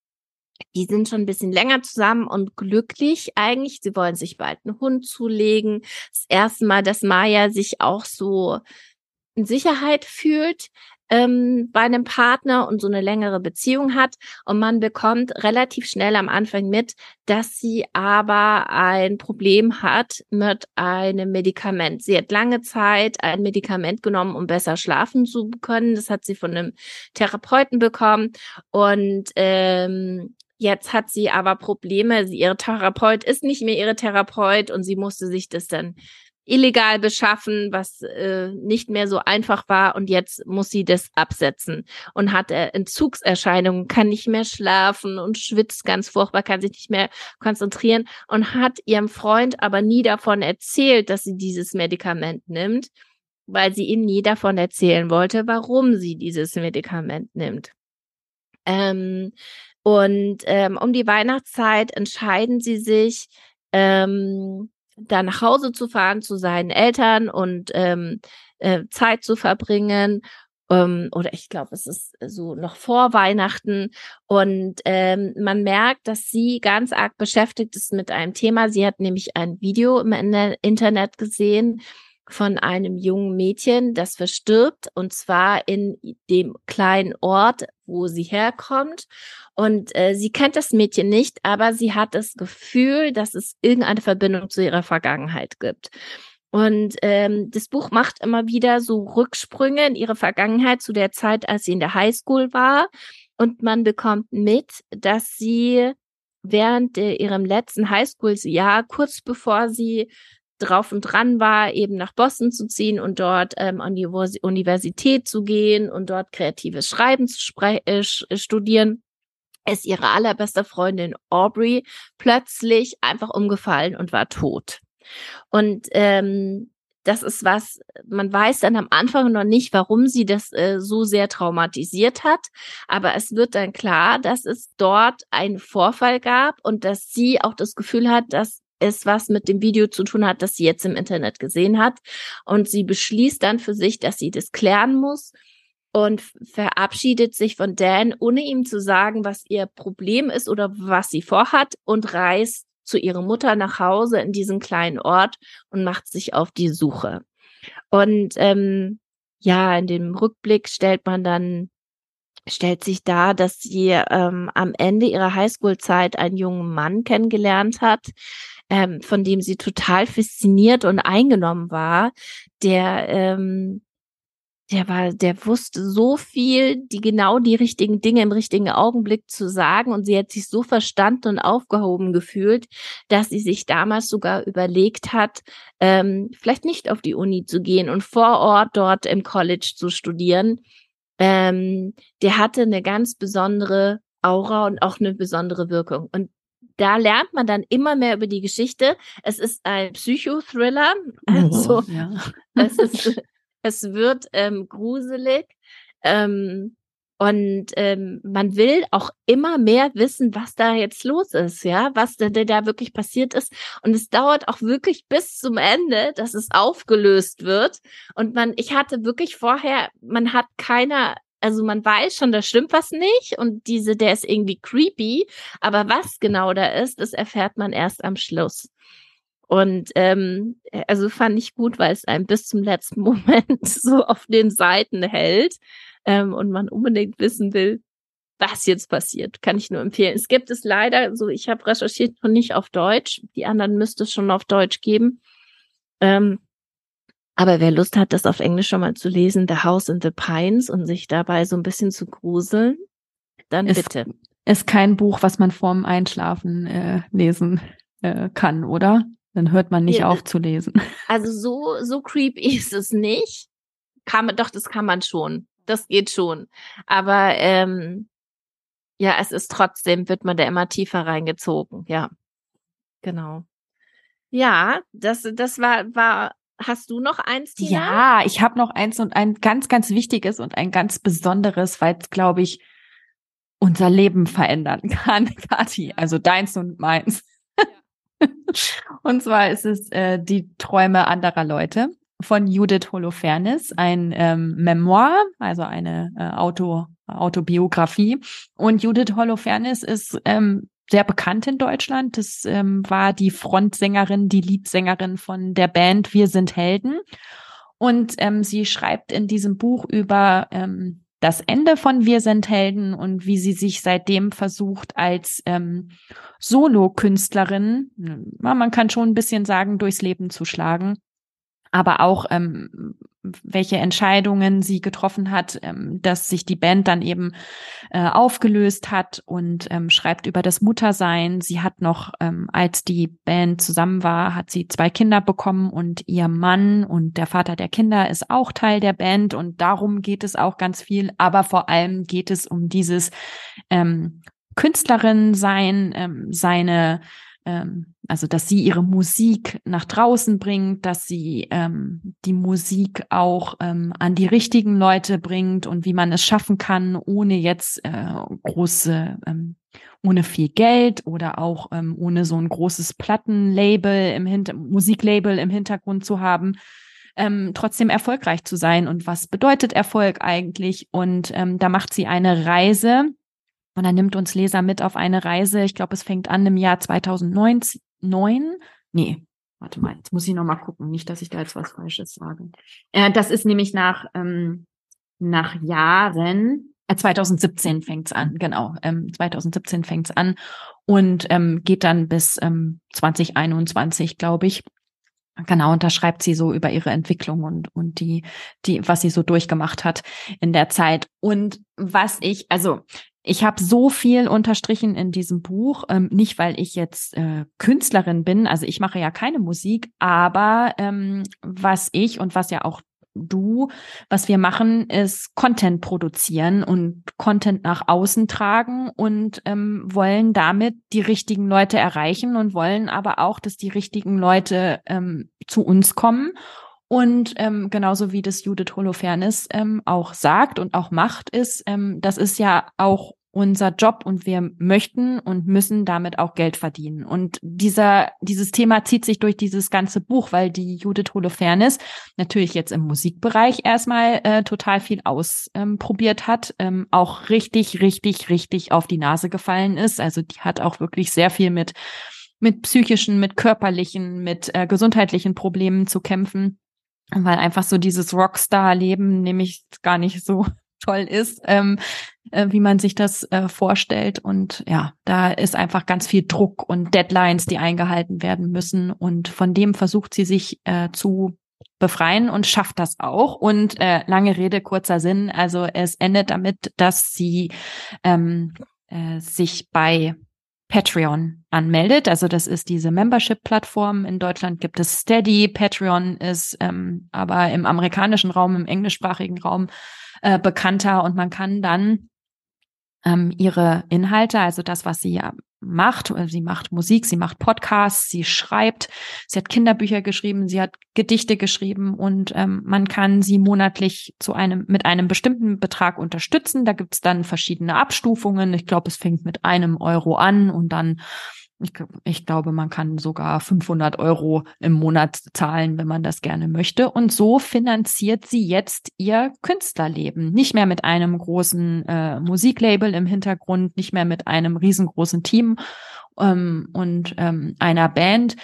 die sind schon ein bisschen länger zusammen und glücklich eigentlich. Sie wollen sich bald einen Hund zulegen. Das erste Mal, dass Maya sich auch so in Sicherheit fühlt. ähm, bei einem Partner und so eine längere Beziehung hat. Und man bekommt relativ schnell am Anfang mit, dass sie aber ein Problem hat mit einem Medikament. Sie hat lange Zeit ein Medikament genommen, um besser schlafen zu können. Das hat sie von einem Therapeuten bekommen. Und ähm, Jetzt hat sie aber Probleme. Sie, ihre Therapeut ist nicht mehr ihre Therapeut und sie musste sich das dann illegal beschaffen, was äh, nicht mehr so einfach war und jetzt muss sie das absetzen und hat äh, Entzugserscheinungen, kann nicht mehr schlafen und schwitzt ganz furchtbar, kann sich nicht mehr konzentrieren und hat ihrem Freund aber nie davon erzählt, dass sie dieses Medikament nimmt, weil sie ihm nie davon erzählen wollte, warum sie dieses Medikament nimmt. Ähm, und ähm, um die Weihnachtszeit entscheiden sie sich, ähm, da nach Hause zu fahren zu seinen Eltern und ähm, äh, Zeit zu verbringen. Ähm, oder ich glaube, es ist so noch vor Weihnachten. Und ähm, man merkt, dass sie ganz arg beschäftigt ist mit einem Thema. Sie hat nämlich ein Video im Internet gesehen, von einem jungen Mädchen, das verstirbt, und zwar in dem kleinen Ort, wo sie herkommt. Und äh, sie kennt das Mädchen nicht, aber sie hat das Gefühl, dass es irgendeine Verbindung zu ihrer Vergangenheit gibt. Und ähm, das Buch macht immer wieder so Rücksprünge in ihre Vergangenheit zu der Zeit, als sie in der Highschool war. Und man bekommt mit, dass sie während äh, ihrem letzten Highschool-Jahr, kurz bevor sie drauf und dran war, eben nach Boston zu ziehen und dort ähm, an die Universität zu gehen und dort kreatives Schreiben zu äh, studieren, ist ihre allerbeste Freundin Aubrey plötzlich einfach umgefallen und war tot. Und ähm, das ist was, man weiß dann am Anfang noch nicht, warum sie das äh, so sehr traumatisiert hat, aber es wird dann klar, dass es dort einen Vorfall gab und dass sie auch das Gefühl hat, dass es was mit dem Video zu tun hat, das sie jetzt im Internet gesehen hat. Und sie beschließt dann für sich, dass sie das klären muss und verabschiedet sich von Dan, ohne ihm zu sagen, was ihr Problem ist oder was sie vorhat und reist zu ihrer Mutter nach Hause in diesen kleinen Ort und macht sich auf die Suche. Und ähm, ja, in dem Rückblick stellt man dann stellt sich dar, dass sie ähm, am Ende ihrer Highschool-Zeit einen jungen Mann kennengelernt hat, ähm, von dem sie total fasziniert und eingenommen war, der ähm, der war, der wusste so viel, die genau die richtigen Dinge im richtigen Augenblick zu sagen und sie hat sich so verstanden und aufgehoben gefühlt, dass sie sich damals sogar überlegt hat, ähm, vielleicht nicht auf die Uni zu gehen und vor Ort dort im College zu studieren. Ähm, der hatte eine ganz besondere Aura und auch eine besondere Wirkung. Und da lernt man dann immer mehr über die Geschichte. Es ist ein Psychothriller. Also oh, ja. es, ist, *laughs* es wird ähm, gruselig. Ähm, und ähm, man will auch immer mehr wissen, was da jetzt los ist, ja, was da, da wirklich passiert ist. Und es dauert auch wirklich bis zum Ende, dass es aufgelöst wird. Und man, ich hatte wirklich vorher, man hat keiner also man weiß schon, da stimmt was nicht und diese, der ist irgendwie creepy, aber was genau da ist, das erfährt man erst am Schluss. Und ähm, also fand ich gut, weil es einem bis zum letzten *laughs* Moment so auf den Seiten hält ähm, und man unbedingt wissen will, was jetzt passiert. Kann ich nur empfehlen. Es gibt es leider, so ich habe recherchiert, noch nicht auf Deutsch. Die anderen müsste es schon auf Deutsch geben. Ähm, aber wer Lust hat, das auf Englisch schon mal zu lesen, The House in the Pines und sich dabei so ein bisschen zu gruseln, dann ist, bitte. Ist kein Buch, was man vorm Einschlafen äh, lesen äh, kann, oder? Dann hört man nicht ja, auf zu lesen. *laughs* Also so, so creepy *laughs* ist es nicht. Kann man, doch, das kann man schon. Das geht schon. Aber ähm, ja, es ist trotzdem, wird man da immer tiefer reingezogen. Ja, genau. Ja, das, das war, war Hast du noch eins, Tina? Ja, ich habe noch eins und ein ganz, ganz wichtiges und ein ganz besonderes, weil es, glaube ich, unser Leben verändern *laughs* kann, Kathi. Also deins und meins. Ja. *laughs* und zwar ist es äh, die Träume anderer Leute von Judith Holofernes, ein ähm, Memoir, also eine äh, Auto, Autobiografie. Und Judith Holofernes ist ähm, sehr bekannt in Deutschland. Das ähm, war die Frontsängerin, die Leadsängerin von der Band Wir sind Helden. Und ähm, sie schreibt in diesem Buch über ähm, das Ende von Wir sind Helden und wie sie sich seitdem versucht als ähm, Solo-Künstlerin, man kann schon ein bisschen sagen, durchs Leben zu schlagen aber auch ähm, welche Entscheidungen sie getroffen hat, ähm, dass sich die Band dann eben äh, aufgelöst hat und ähm, schreibt über das Muttersein. Sie hat noch, ähm, als die Band zusammen war, hat sie zwei Kinder bekommen und ihr Mann und der Vater der Kinder ist auch Teil der Band und darum geht es auch ganz viel. Aber vor allem geht es um dieses ähm, Künstlerin sein, ähm, seine ähm, also dass sie ihre Musik nach draußen bringt, dass sie ähm, die Musik auch ähm, an die richtigen Leute bringt und wie man es schaffen kann, ohne jetzt äh, große, ähm, ohne viel Geld oder auch ähm, ohne so ein großes Plattenlabel im Hinter Musiklabel im Hintergrund zu haben. Ähm, trotzdem erfolgreich zu sein und was bedeutet Erfolg eigentlich? Und ähm, da macht sie eine Reise und er nimmt uns Leser mit auf eine Reise. Ich glaube, es fängt an im Jahr 2009. Nee, warte mal, jetzt muss ich noch mal gucken. Nicht, dass ich da jetzt was Falsches sage. Äh, das ist nämlich nach, ähm, nach Jahren, äh, 2017 fängt's an, genau. Ähm, 2017 fängt's an und ähm, geht dann bis ähm, 2021, glaube ich. Genau, und da schreibt sie so über ihre Entwicklung und, und die, die, was sie so durchgemacht hat in der Zeit. Und was ich, also ich habe so viel unterstrichen in diesem Buch, ähm, nicht weil ich jetzt äh, Künstlerin bin, also ich mache ja keine Musik, aber ähm, was ich und was ja auch du, was wir machen, ist Content produzieren und Content nach außen tragen und ähm, wollen damit die richtigen Leute erreichen und wollen aber auch, dass die richtigen Leute ähm, zu uns kommen und ähm, genauso wie das Judith Holofernes ähm, auch sagt und auch macht, ist, ähm, das ist ja auch unser Job und wir möchten und müssen damit auch Geld verdienen. Und dieser, dieses Thema zieht sich durch dieses ganze Buch, weil die Judith Holofernes natürlich jetzt im Musikbereich erstmal äh, total viel ausprobiert ähm, hat, ähm, auch richtig, richtig, richtig auf die Nase gefallen ist. Also die hat auch wirklich sehr viel mit mit psychischen, mit körperlichen, mit äh, gesundheitlichen Problemen zu kämpfen weil einfach so dieses Rockstar-Leben nämlich gar nicht so *laughs* toll ist, ähm, äh, wie man sich das äh, vorstellt. Und ja, da ist einfach ganz viel Druck und Deadlines, die eingehalten werden müssen. Und von dem versucht sie sich äh, zu befreien und schafft das auch. Und äh, lange Rede, kurzer Sinn. Also es endet damit, dass sie ähm, äh, sich bei Patreon anmeldet. Also das ist diese Membership-Plattform. In Deutschland gibt es Steady. Patreon ist ähm, aber im amerikanischen Raum, im englischsprachigen Raum äh, bekannter und man kann dann ähm, ihre Inhalte, also das, was sie macht. Sie macht Musik, sie macht Podcasts, sie schreibt, sie hat Kinderbücher geschrieben, sie hat Gedichte geschrieben und ähm, man kann sie monatlich zu einem mit einem bestimmten Betrag unterstützen. Da gibt's dann verschiedene Abstufungen. Ich glaube, es fängt mit einem Euro an und dann ich, ich, glaube, man kann sogar 500 Euro im Monat zahlen, wenn man das gerne möchte. Und so finanziert sie jetzt ihr Künstlerleben. Nicht mehr mit einem großen äh, Musiklabel im Hintergrund, nicht mehr mit einem riesengroßen Team ähm, und ähm, einer Band,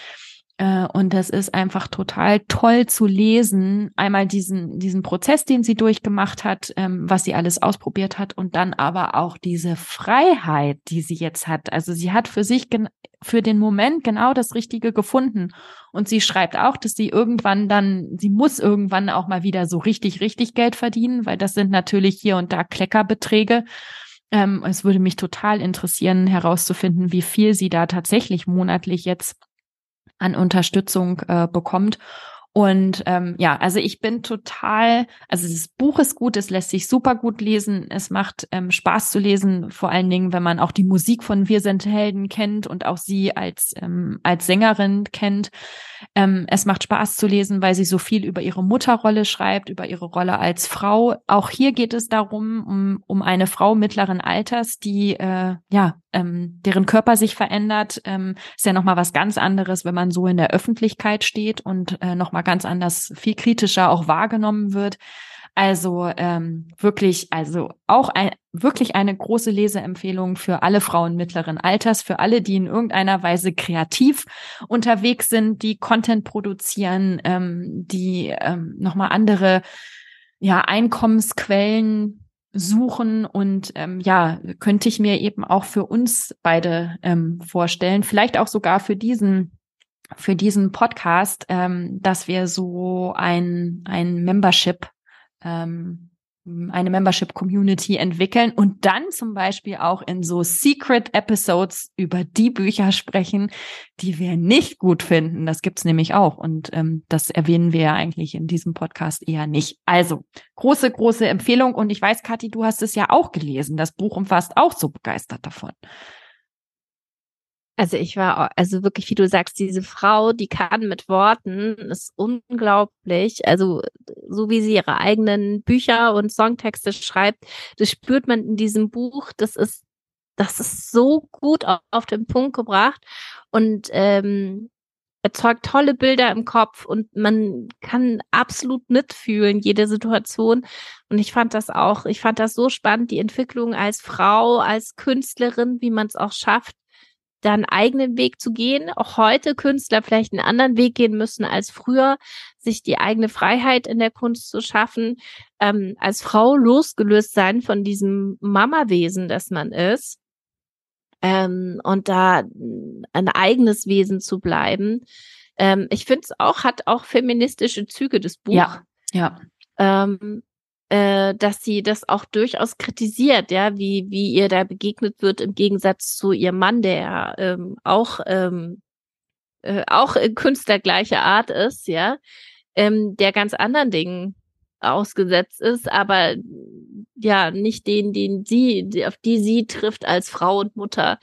und das ist einfach total toll zu lesen. Einmal diesen, diesen Prozess, den sie durchgemacht hat, ähm, was sie alles ausprobiert hat und dann aber auch diese Freiheit, die sie jetzt hat. Also sie hat für sich, für den Moment genau das Richtige gefunden. Und sie schreibt auch, dass sie irgendwann dann, sie muss irgendwann auch mal wieder so richtig, richtig Geld verdienen, weil das sind natürlich hier und da Kleckerbeträge. Ähm, es würde mich total interessieren, herauszufinden, wie viel sie da tatsächlich monatlich jetzt an Unterstützung äh, bekommt. Und ähm, ja, also ich bin total, also das Buch ist gut, es lässt sich super gut lesen, es macht ähm, Spaß zu lesen, vor allen Dingen, wenn man auch die Musik von Wir sind Helden kennt und auch sie als, ähm, als Sängerin kennt. Ähm, es macht Spaß zu lesen, weil sie so viel über ihre Mutterrolle schreibt, über ihre Rolle als Frau. Auch hier geht es darum, um, um eine Frau mittleren Alters, die äh, ja ähm, deren Körper sich verändert. Ähm, ist ja nochmal was ganz anderes, wenn man so in der Öffentlichkeit steht und äh, nochmal ganz anders, viel kritischer auch wahrgenommen wird. Also ähm, wirklich, also auch ein, wirklich eine große Leseempfehlung für alle Frauen mittleren Alters, für alle, die in irgendeiner Weise kreativ unterwegs sind, die Content produzieren, ähm, die ähm, nochmal andere ja, Einkommensquellen suchen. Und ähm, ja, könnte ich mir eben auch für uns beide ähm, vorstellen, vielleicht auch sogar für diesen für diesen Podcast, ähm, dass wir so ein ein Membership ähm, eine Membership-Community entwickeln und dann zum Beispiel auch in so Secret Episodes über die Bücher sprechen, die wir nicht gut finden. Das gibt's nämlich auch und ähm, das erwähnen wir ja eigentlich in diesem Podcast eher nicht. Also große, große Empfehlung und ich weiß, Kathi, du hast es ja auch gelesen. Das Buch umfasst auch so begeistert davon. Also ich war, also wirklich, wie du sagst, diese Frau, die kann mit Worten, ist unglaublich. Also so wie sie ihre eigenen Bücher und Songtexte schreibt, das spürt man in diesem Buch. Das ist, das ist so gut auf, auf den Punkt gebracht und ähm, erzeugt tolle Bilder im Kopf und man kann absolut mitfühlen, jede Situation. Und ich fand das auch, ich fand das so spannend, die Entwicklung als Frau, als Künstlerin, wie man es auch schafft, da einen eigenen Weg zu gehen. Auch heute Künstler vielleicht einen anderen Weg gehen müssen als früher, sich die eigene Freiheit in der Kunst zu schaffen, ähm, als Frau losgelöst sein von diesem Mama-Wesen, das man ist. Ähm, und da ein eigenes Wesen zu bleiben. Ähm, ich finde es auch, hat auch feministische Züge, das Buch. Ja, ja. Ähm, äh, dass sie das auch durchaus kritisiert, ja, wie, wie ihr da begegnet wird im Gegensatz zu ihrem Mann, der ähm, auch, ähm, äh, auch Künstler gleicher Art ist, ja, ähm, der ganz anderen Dingen ausgesetzt ist, aber ja, nicht den, den sie, auf die sie trifft als Frau und Mutter.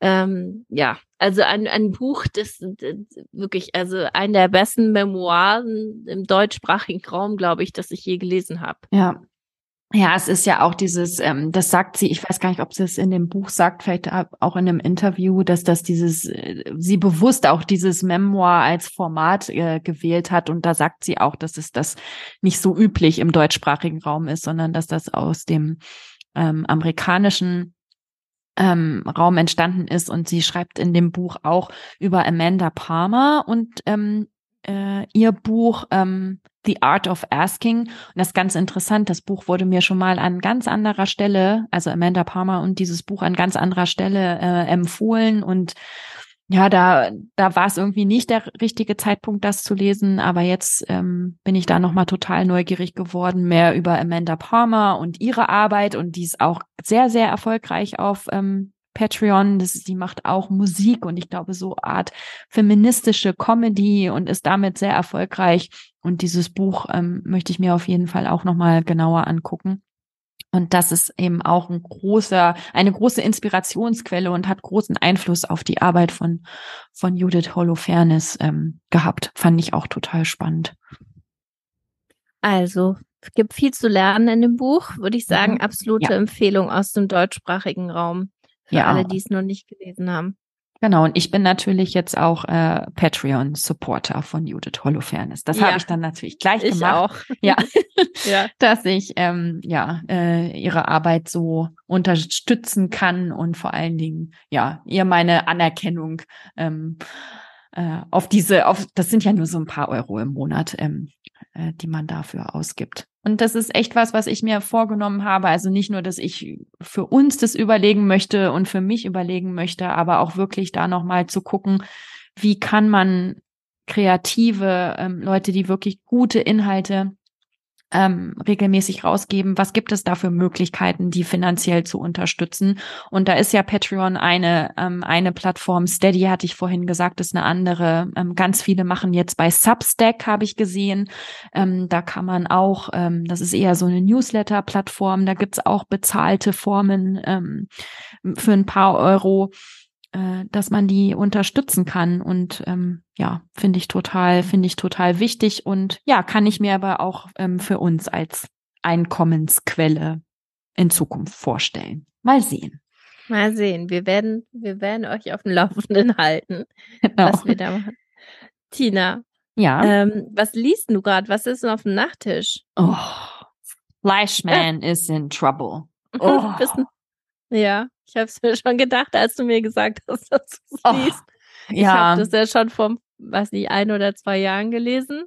Ähm, ja, also ein, ein Buch, das, das wirklich, also ein der besten Memoiren im deutschsprachigen Raum, glaube ich, das ich je gelesen habe. Ja, ja, es ist ja auch dieses, ähm, das sagt sie, ich weiß gar nicht, ob sie es in dem Buch sagt, vielleicht auch in einem Interview, dass das dieses, äh, sie bewusst auch dieses Memoir als Format äh, gewählt hat. Und da sagt sie auch, dass es das nicht so üblich im deutschsprachigen Raum ist, sondern dass das aus dem ähm, amerikanischen ähm, Raum entstanden ist. Und sie schreibt in dem Buch auch über Amanda Palmer und ähm, äh, ihr Buch ähm, The Art of Asking. Und das ist ganz interessant. Das Buch wurde mir schon mal an ganz anderer Stelle, also Amanda Palmer und dieses Buch an ganz anderer Stelle äh, empfohlen und ja, da, da war es irgendwie nicht der richtige Zeitpunkt, das zu lesen, aber jetzt ähm, bin ich da nochmal total neugierig geworden, mehr über Amanda Palmer und ihre Arbeit und die ist auch sehr, sehr erfolgreich auf ähm, Patreon. Das, die macht auch Musik und ich glaube so Art feministische Comedy und ist damit sehr erfolgreich. Und dieses Buch ähm, möchte ich mir auf jeden Fall auch nochmal genauer angucken. Und das ist eben auch ein großer, eine große Inspirationsquelle und hat großen Einfluss auf die Arbeit von, von Judith Holofernes ähm, gehabt. Fand ich auch total spannend. Also, es gibt viel zu lernen in dem Buch, würde ich sagen. Mhm. Absolute ja. Empfehlung aus dem deutschsprachigen Raum. Für ja. alle, die es noch nicht gelesen haben. Genau, und ich bin natürlich jetzt auch äh, Patreon-Supporter von Judith Holofernes. Das ja. habe ich dann natürlich gleich ich gemacht. Auch. *laughs* Ja, *laughs* ja. dass ich ähm, ja äh, ihre Arbeit so unterstützen kann und vor allen Dingen ja ihr meine Anerkennung ähm, äh, auf diese, auf das sind ja nur so ein paar Euro im Monat, ähm, äh, die man dafür ausgibt. Und das ist echt was, was ich mir vorgenommen habe. Also nicht nur, dass ich für uns das überlegen möchte und für mich überlegen möchte, aber auch wirklich da nochmal zu gucken, wie kann man kreative ähm, Leute, die wirklich gute Inhalte ähm, regelmäßig rausgeben. Was gibt es da für Möglichkeiten, die finanziell zu unterstützen? Und da ist ja Patreon eine, ähm, eine Plattform. Steady hatte ich vorhin gesagt, ist eine andere. Ähm, ganz viele machen jetzt bei Substack, habe ich gesehen. Ähm, da kann man auch, ähm, das ist eher so eine Newsletter-Plattform, da gibt's auch bezahlte Formen ähm, für ein paar Euro äh, dass man die unterstützen kann. Und ähm, ja, finde ich total, finde ich total wichtig und ja, kann ich mir aber auch ähm, für uns als Einkommensquelle in Zukunft vorstellen. Mal sehen. Mal sehen. Wir werden, wir werden euch auf dem Laufenden *laughs* halten, genau. was wir da machen. Tina. Ja. Ähm, was liest du gerade? Was ist denn auf dem Nachttisch? Oh, Flashman *laughs* is in trouble. Oh. ja, ich habe es mir schon gedacht, als du mir gesagt hast, dass du es oh, liest. Ich ja. habe das ja schon vor, weiß nicht, ein oder zwei Jahren gelesen.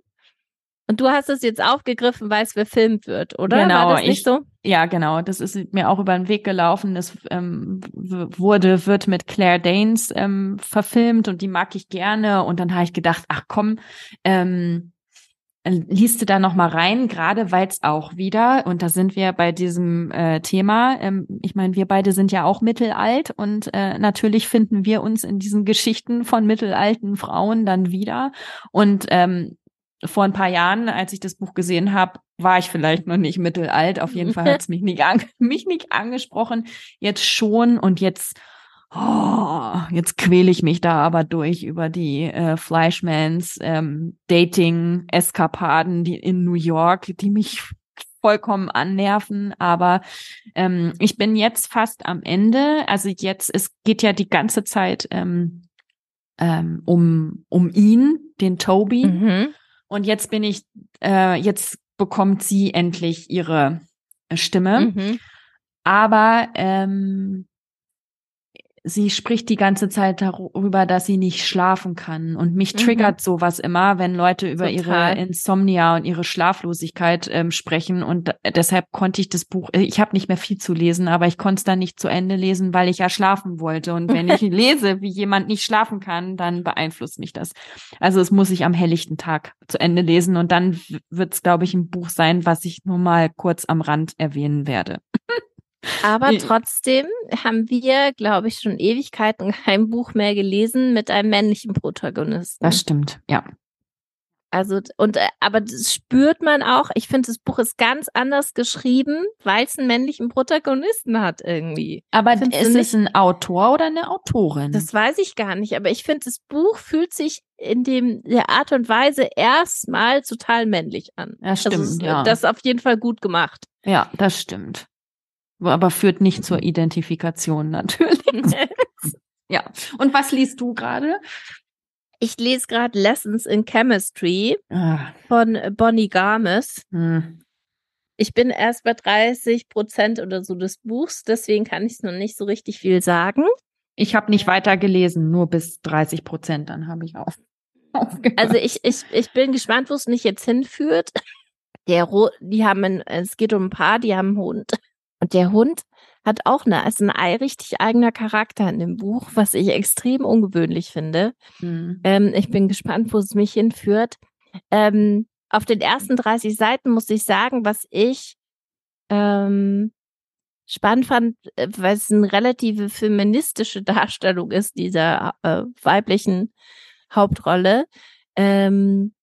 Und du hast es jetzt aufgegriffen, weil es verfilmt wird, oder? Genau, War das nicht ich, so? Ja, genau. Das ist mir auch über den Weg gelaufen. Das ähm, wurde, wird mit Claire Danes ähm, verfilmt und die mag ich gerne. Und dann habe ich gedacht, ach komm, ähm, liest du da noch mal rein, gerade weil es auch wieder und da sind wir bei diesem äh, Thema. Ähm, ich meine, wir beide sind ja auch mittelalt und äh, natürlich finden wir uns in diesen Geschichten von mittelalten Frauen dann wieder und ähm, vor ein paar Jahren, als ich das Buch gesehen habe, war ich vielleicht noch nicht mittelalt. Auf jeden Fall *laughs* hat es mich nicht, an, mich nicht angesprochen. Jetzt schon und jetzt, oh, jetzt quäle ich mich da aber durch über die äh, Fleischmans ähm, Dating-Eskapaden die in New York, die mich vollkommen annerven. Aber ähm, ich bin jetzt fast am Ende. Also jetzt, es geht ja die ganze Zeit ähm, ähm, um, um ihn, den Toby. Mhm. Und jetzt bin ich, äh, jetzt bekommt sie endlich ihre Stimme. Mhm. Aber ähm, sie spricht die ganze Zeit darüber, dass sie nicht schlafen kann. Und mich mhm. triggert mhm. sowas immer, wenn Leute über Total. ihre Insomnia und ihre Schlaflosigkeit ähm, sprechen. Und deshalb konnte ich das Buch, ich habe nicht mehr viel zu lesen, aber ich konnte es dann nicht zu Ende lesen, weil ich ja schlafen wollte. Und wenn ich *laughs* lese, wie jemand nicht schlafen kann, dann beeinflusst mich das. Also es muss ich am helllichten Tag zu Ende lesen. Und dann wird es, glaube ich, ein Buch sein, was ich nur mal kurz am Rand erwähnen werde. *laughs* Aber trotzdem haben wir, glaube ich, schon Ewigkeiten *laughs* kein Buch mehr gelesen mit einem männlichen Protagonisten. Das stimmt, ja. Also, und, äh, aber das spürt man auch. Ich finde, das Buch ist ganz anders geschrieben, weil es einen männlichen Protagonisten hat irgendwie. Aber ist es ein Autor oder eine Autorin? Das weiß ich gar nicht. Aber ich finde, das Buch fühlt sich in dem, der Art und Weise erstmal total männlich an. Ja, stimmt, also, ja. Das ist auf jeden Fall gut gemacht. Ja, das stimmt aber führt nicht zur Identifikation natürlich. *laughs* ja. Und was liest du gerade? Ich lese gerade Lessons in Chemistry ah. von Bonnie Garmes. Hm. Ich bin erst bei 30 Prozent oder so des Buchs, deswegen kann ich es noch nicht so richtig viel sagen. Ich habe nicht weiter gelesen, nur bis 30 Prozent, dann habe ich auf. *laughs* Aufgehört. Also ich, ich, ich bin gespannt, wo es mich jetzt hinführt. Der, die haben, ein, es geht um ein Paar, die haben einen Hund. Und der Hund hat auch eine, ist ein richtig eigener Charakter in dem Buch, was ich extrem ungewöhnlich finde. Mhm. Ähm, ich bin gespannt, wo es mich hinführt. Ähm, auf den ersten 30 Seiten muss ich sagen, was ich ähm, spannend fand, äh, weil es eine relative feministische *laughs* Darstellung ist dieser äh, weiblichen Hauptrolle. Ähm,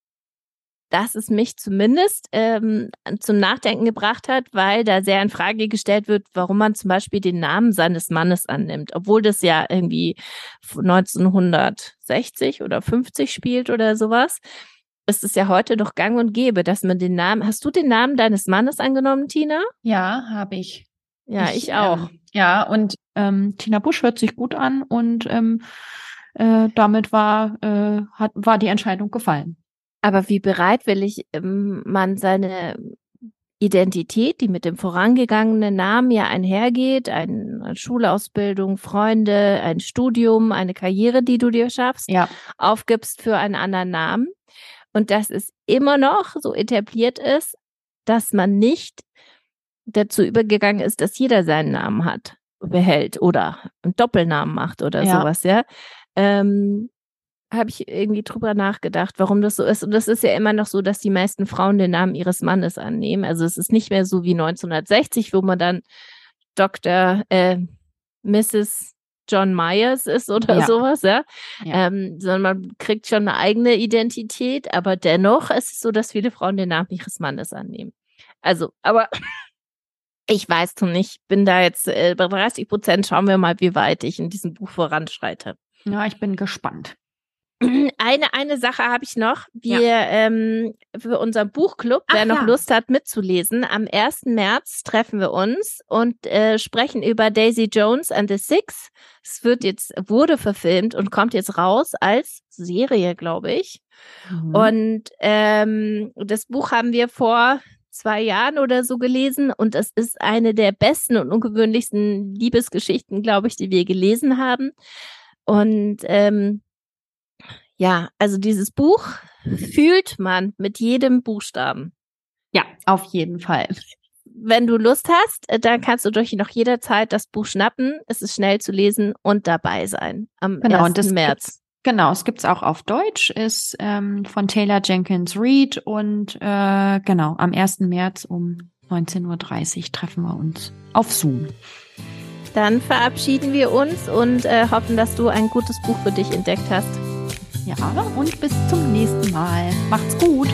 dass es mich zumindest ähm, zum Nachdenken gebracht hat, weil da sehr in Frage gestellt wird, warum man zum Beispiel den Namen seines Mannes annimmt, obwohl das ja irgendwie 1960 oder 50 spielt oder sowas. Ist es ja heute doch gang und gäbe, dass man den Namen. Hast du den Namen deines Mannes angenommen, Tina? Ja, habe ich. Ja, ich, ich auch. Ähm, ja, und ähm, Tina Busch hört sich gut an und ähm, äh, damit war, äh, hat, war die Entscheidung gefallen. Aber wie bereitwillig ähm, man seine Identität, die mit dem vorangegangenen Namen ja einhergeht, eine Schulausbildung, Freunde, ein Studium, eine Karriere, die du dir schaffst, ja. aufgibst für einen anderen Namen. Und dass es immer noch so etabliert ist, dass man nicht dazu übergegangen ist, dass jeder seinen Namen hat, behält oder einen Doppelnamen macht oder ja. sowas, ja. Ähm, habe ich irgendwie drüber nachgedacht, warum das so ist. Und das ist ja immer noch so, dass die meisten Frauen den Namen ihres Mannes annehmen. Also es ist nicht mehr so wie 1960, wo man dann Dr. Äh, Mrs. John Myers ist oder ja. sowas, ja. ja. Ähm, sondern man kriegt schon eine eigene Identität, aber dennoch ist es so, dass viele Frauen den Namen ihres Mannes annehmen. Also, aber ich weiß noch nicht, bin da jetzt äh, bei 30 Prozent. Schauen wir mal, wie weit ich in diesem Buch voranschreite. Ja, ich bin gespannt. *clears throat* Eine, eine Sache habe ich noch. Wir ja. ähm, für unseren Buchclub, wer Ach, noch ja. Lust hat mitzulesen, am 1. März treffen wir uns und äh, sprechen über Daisy Jones and the Six. Es wird jetzt, wurde verfilmt und kommt jetzt raus als Serie, glaube ich. Mhm. Und ähm, das Buch haben wir vor zwei Jahren oder so gelesen und es ist eine der besten und ungewöhnlichsten Liebesgeschichten, glaube ich, die wir gelesen haben. Und ähm, ja, also dieses Buch fühlt man mit jedem Buchstaben. Ja, auf jeden Fall. Wenn du Lust hast, äh, dann kannst du durch noch jederzeit das Buch schnappen. Es ist schnell zu lesen und dabei sein am genau, 1. März. Genau, es gibt's auch auf Deutsch, ist ähm, von Taylor Jenkins Reid und äh, genau, am 1. März um 19.30 Uhr treffen wir uns auf Zoom. Dann verabschieden wir uns und äh, hoffen, dass du ein gutes Buch für dich entdeckt hast. Ja, und bis zum nächsten Mal. Macht's gut.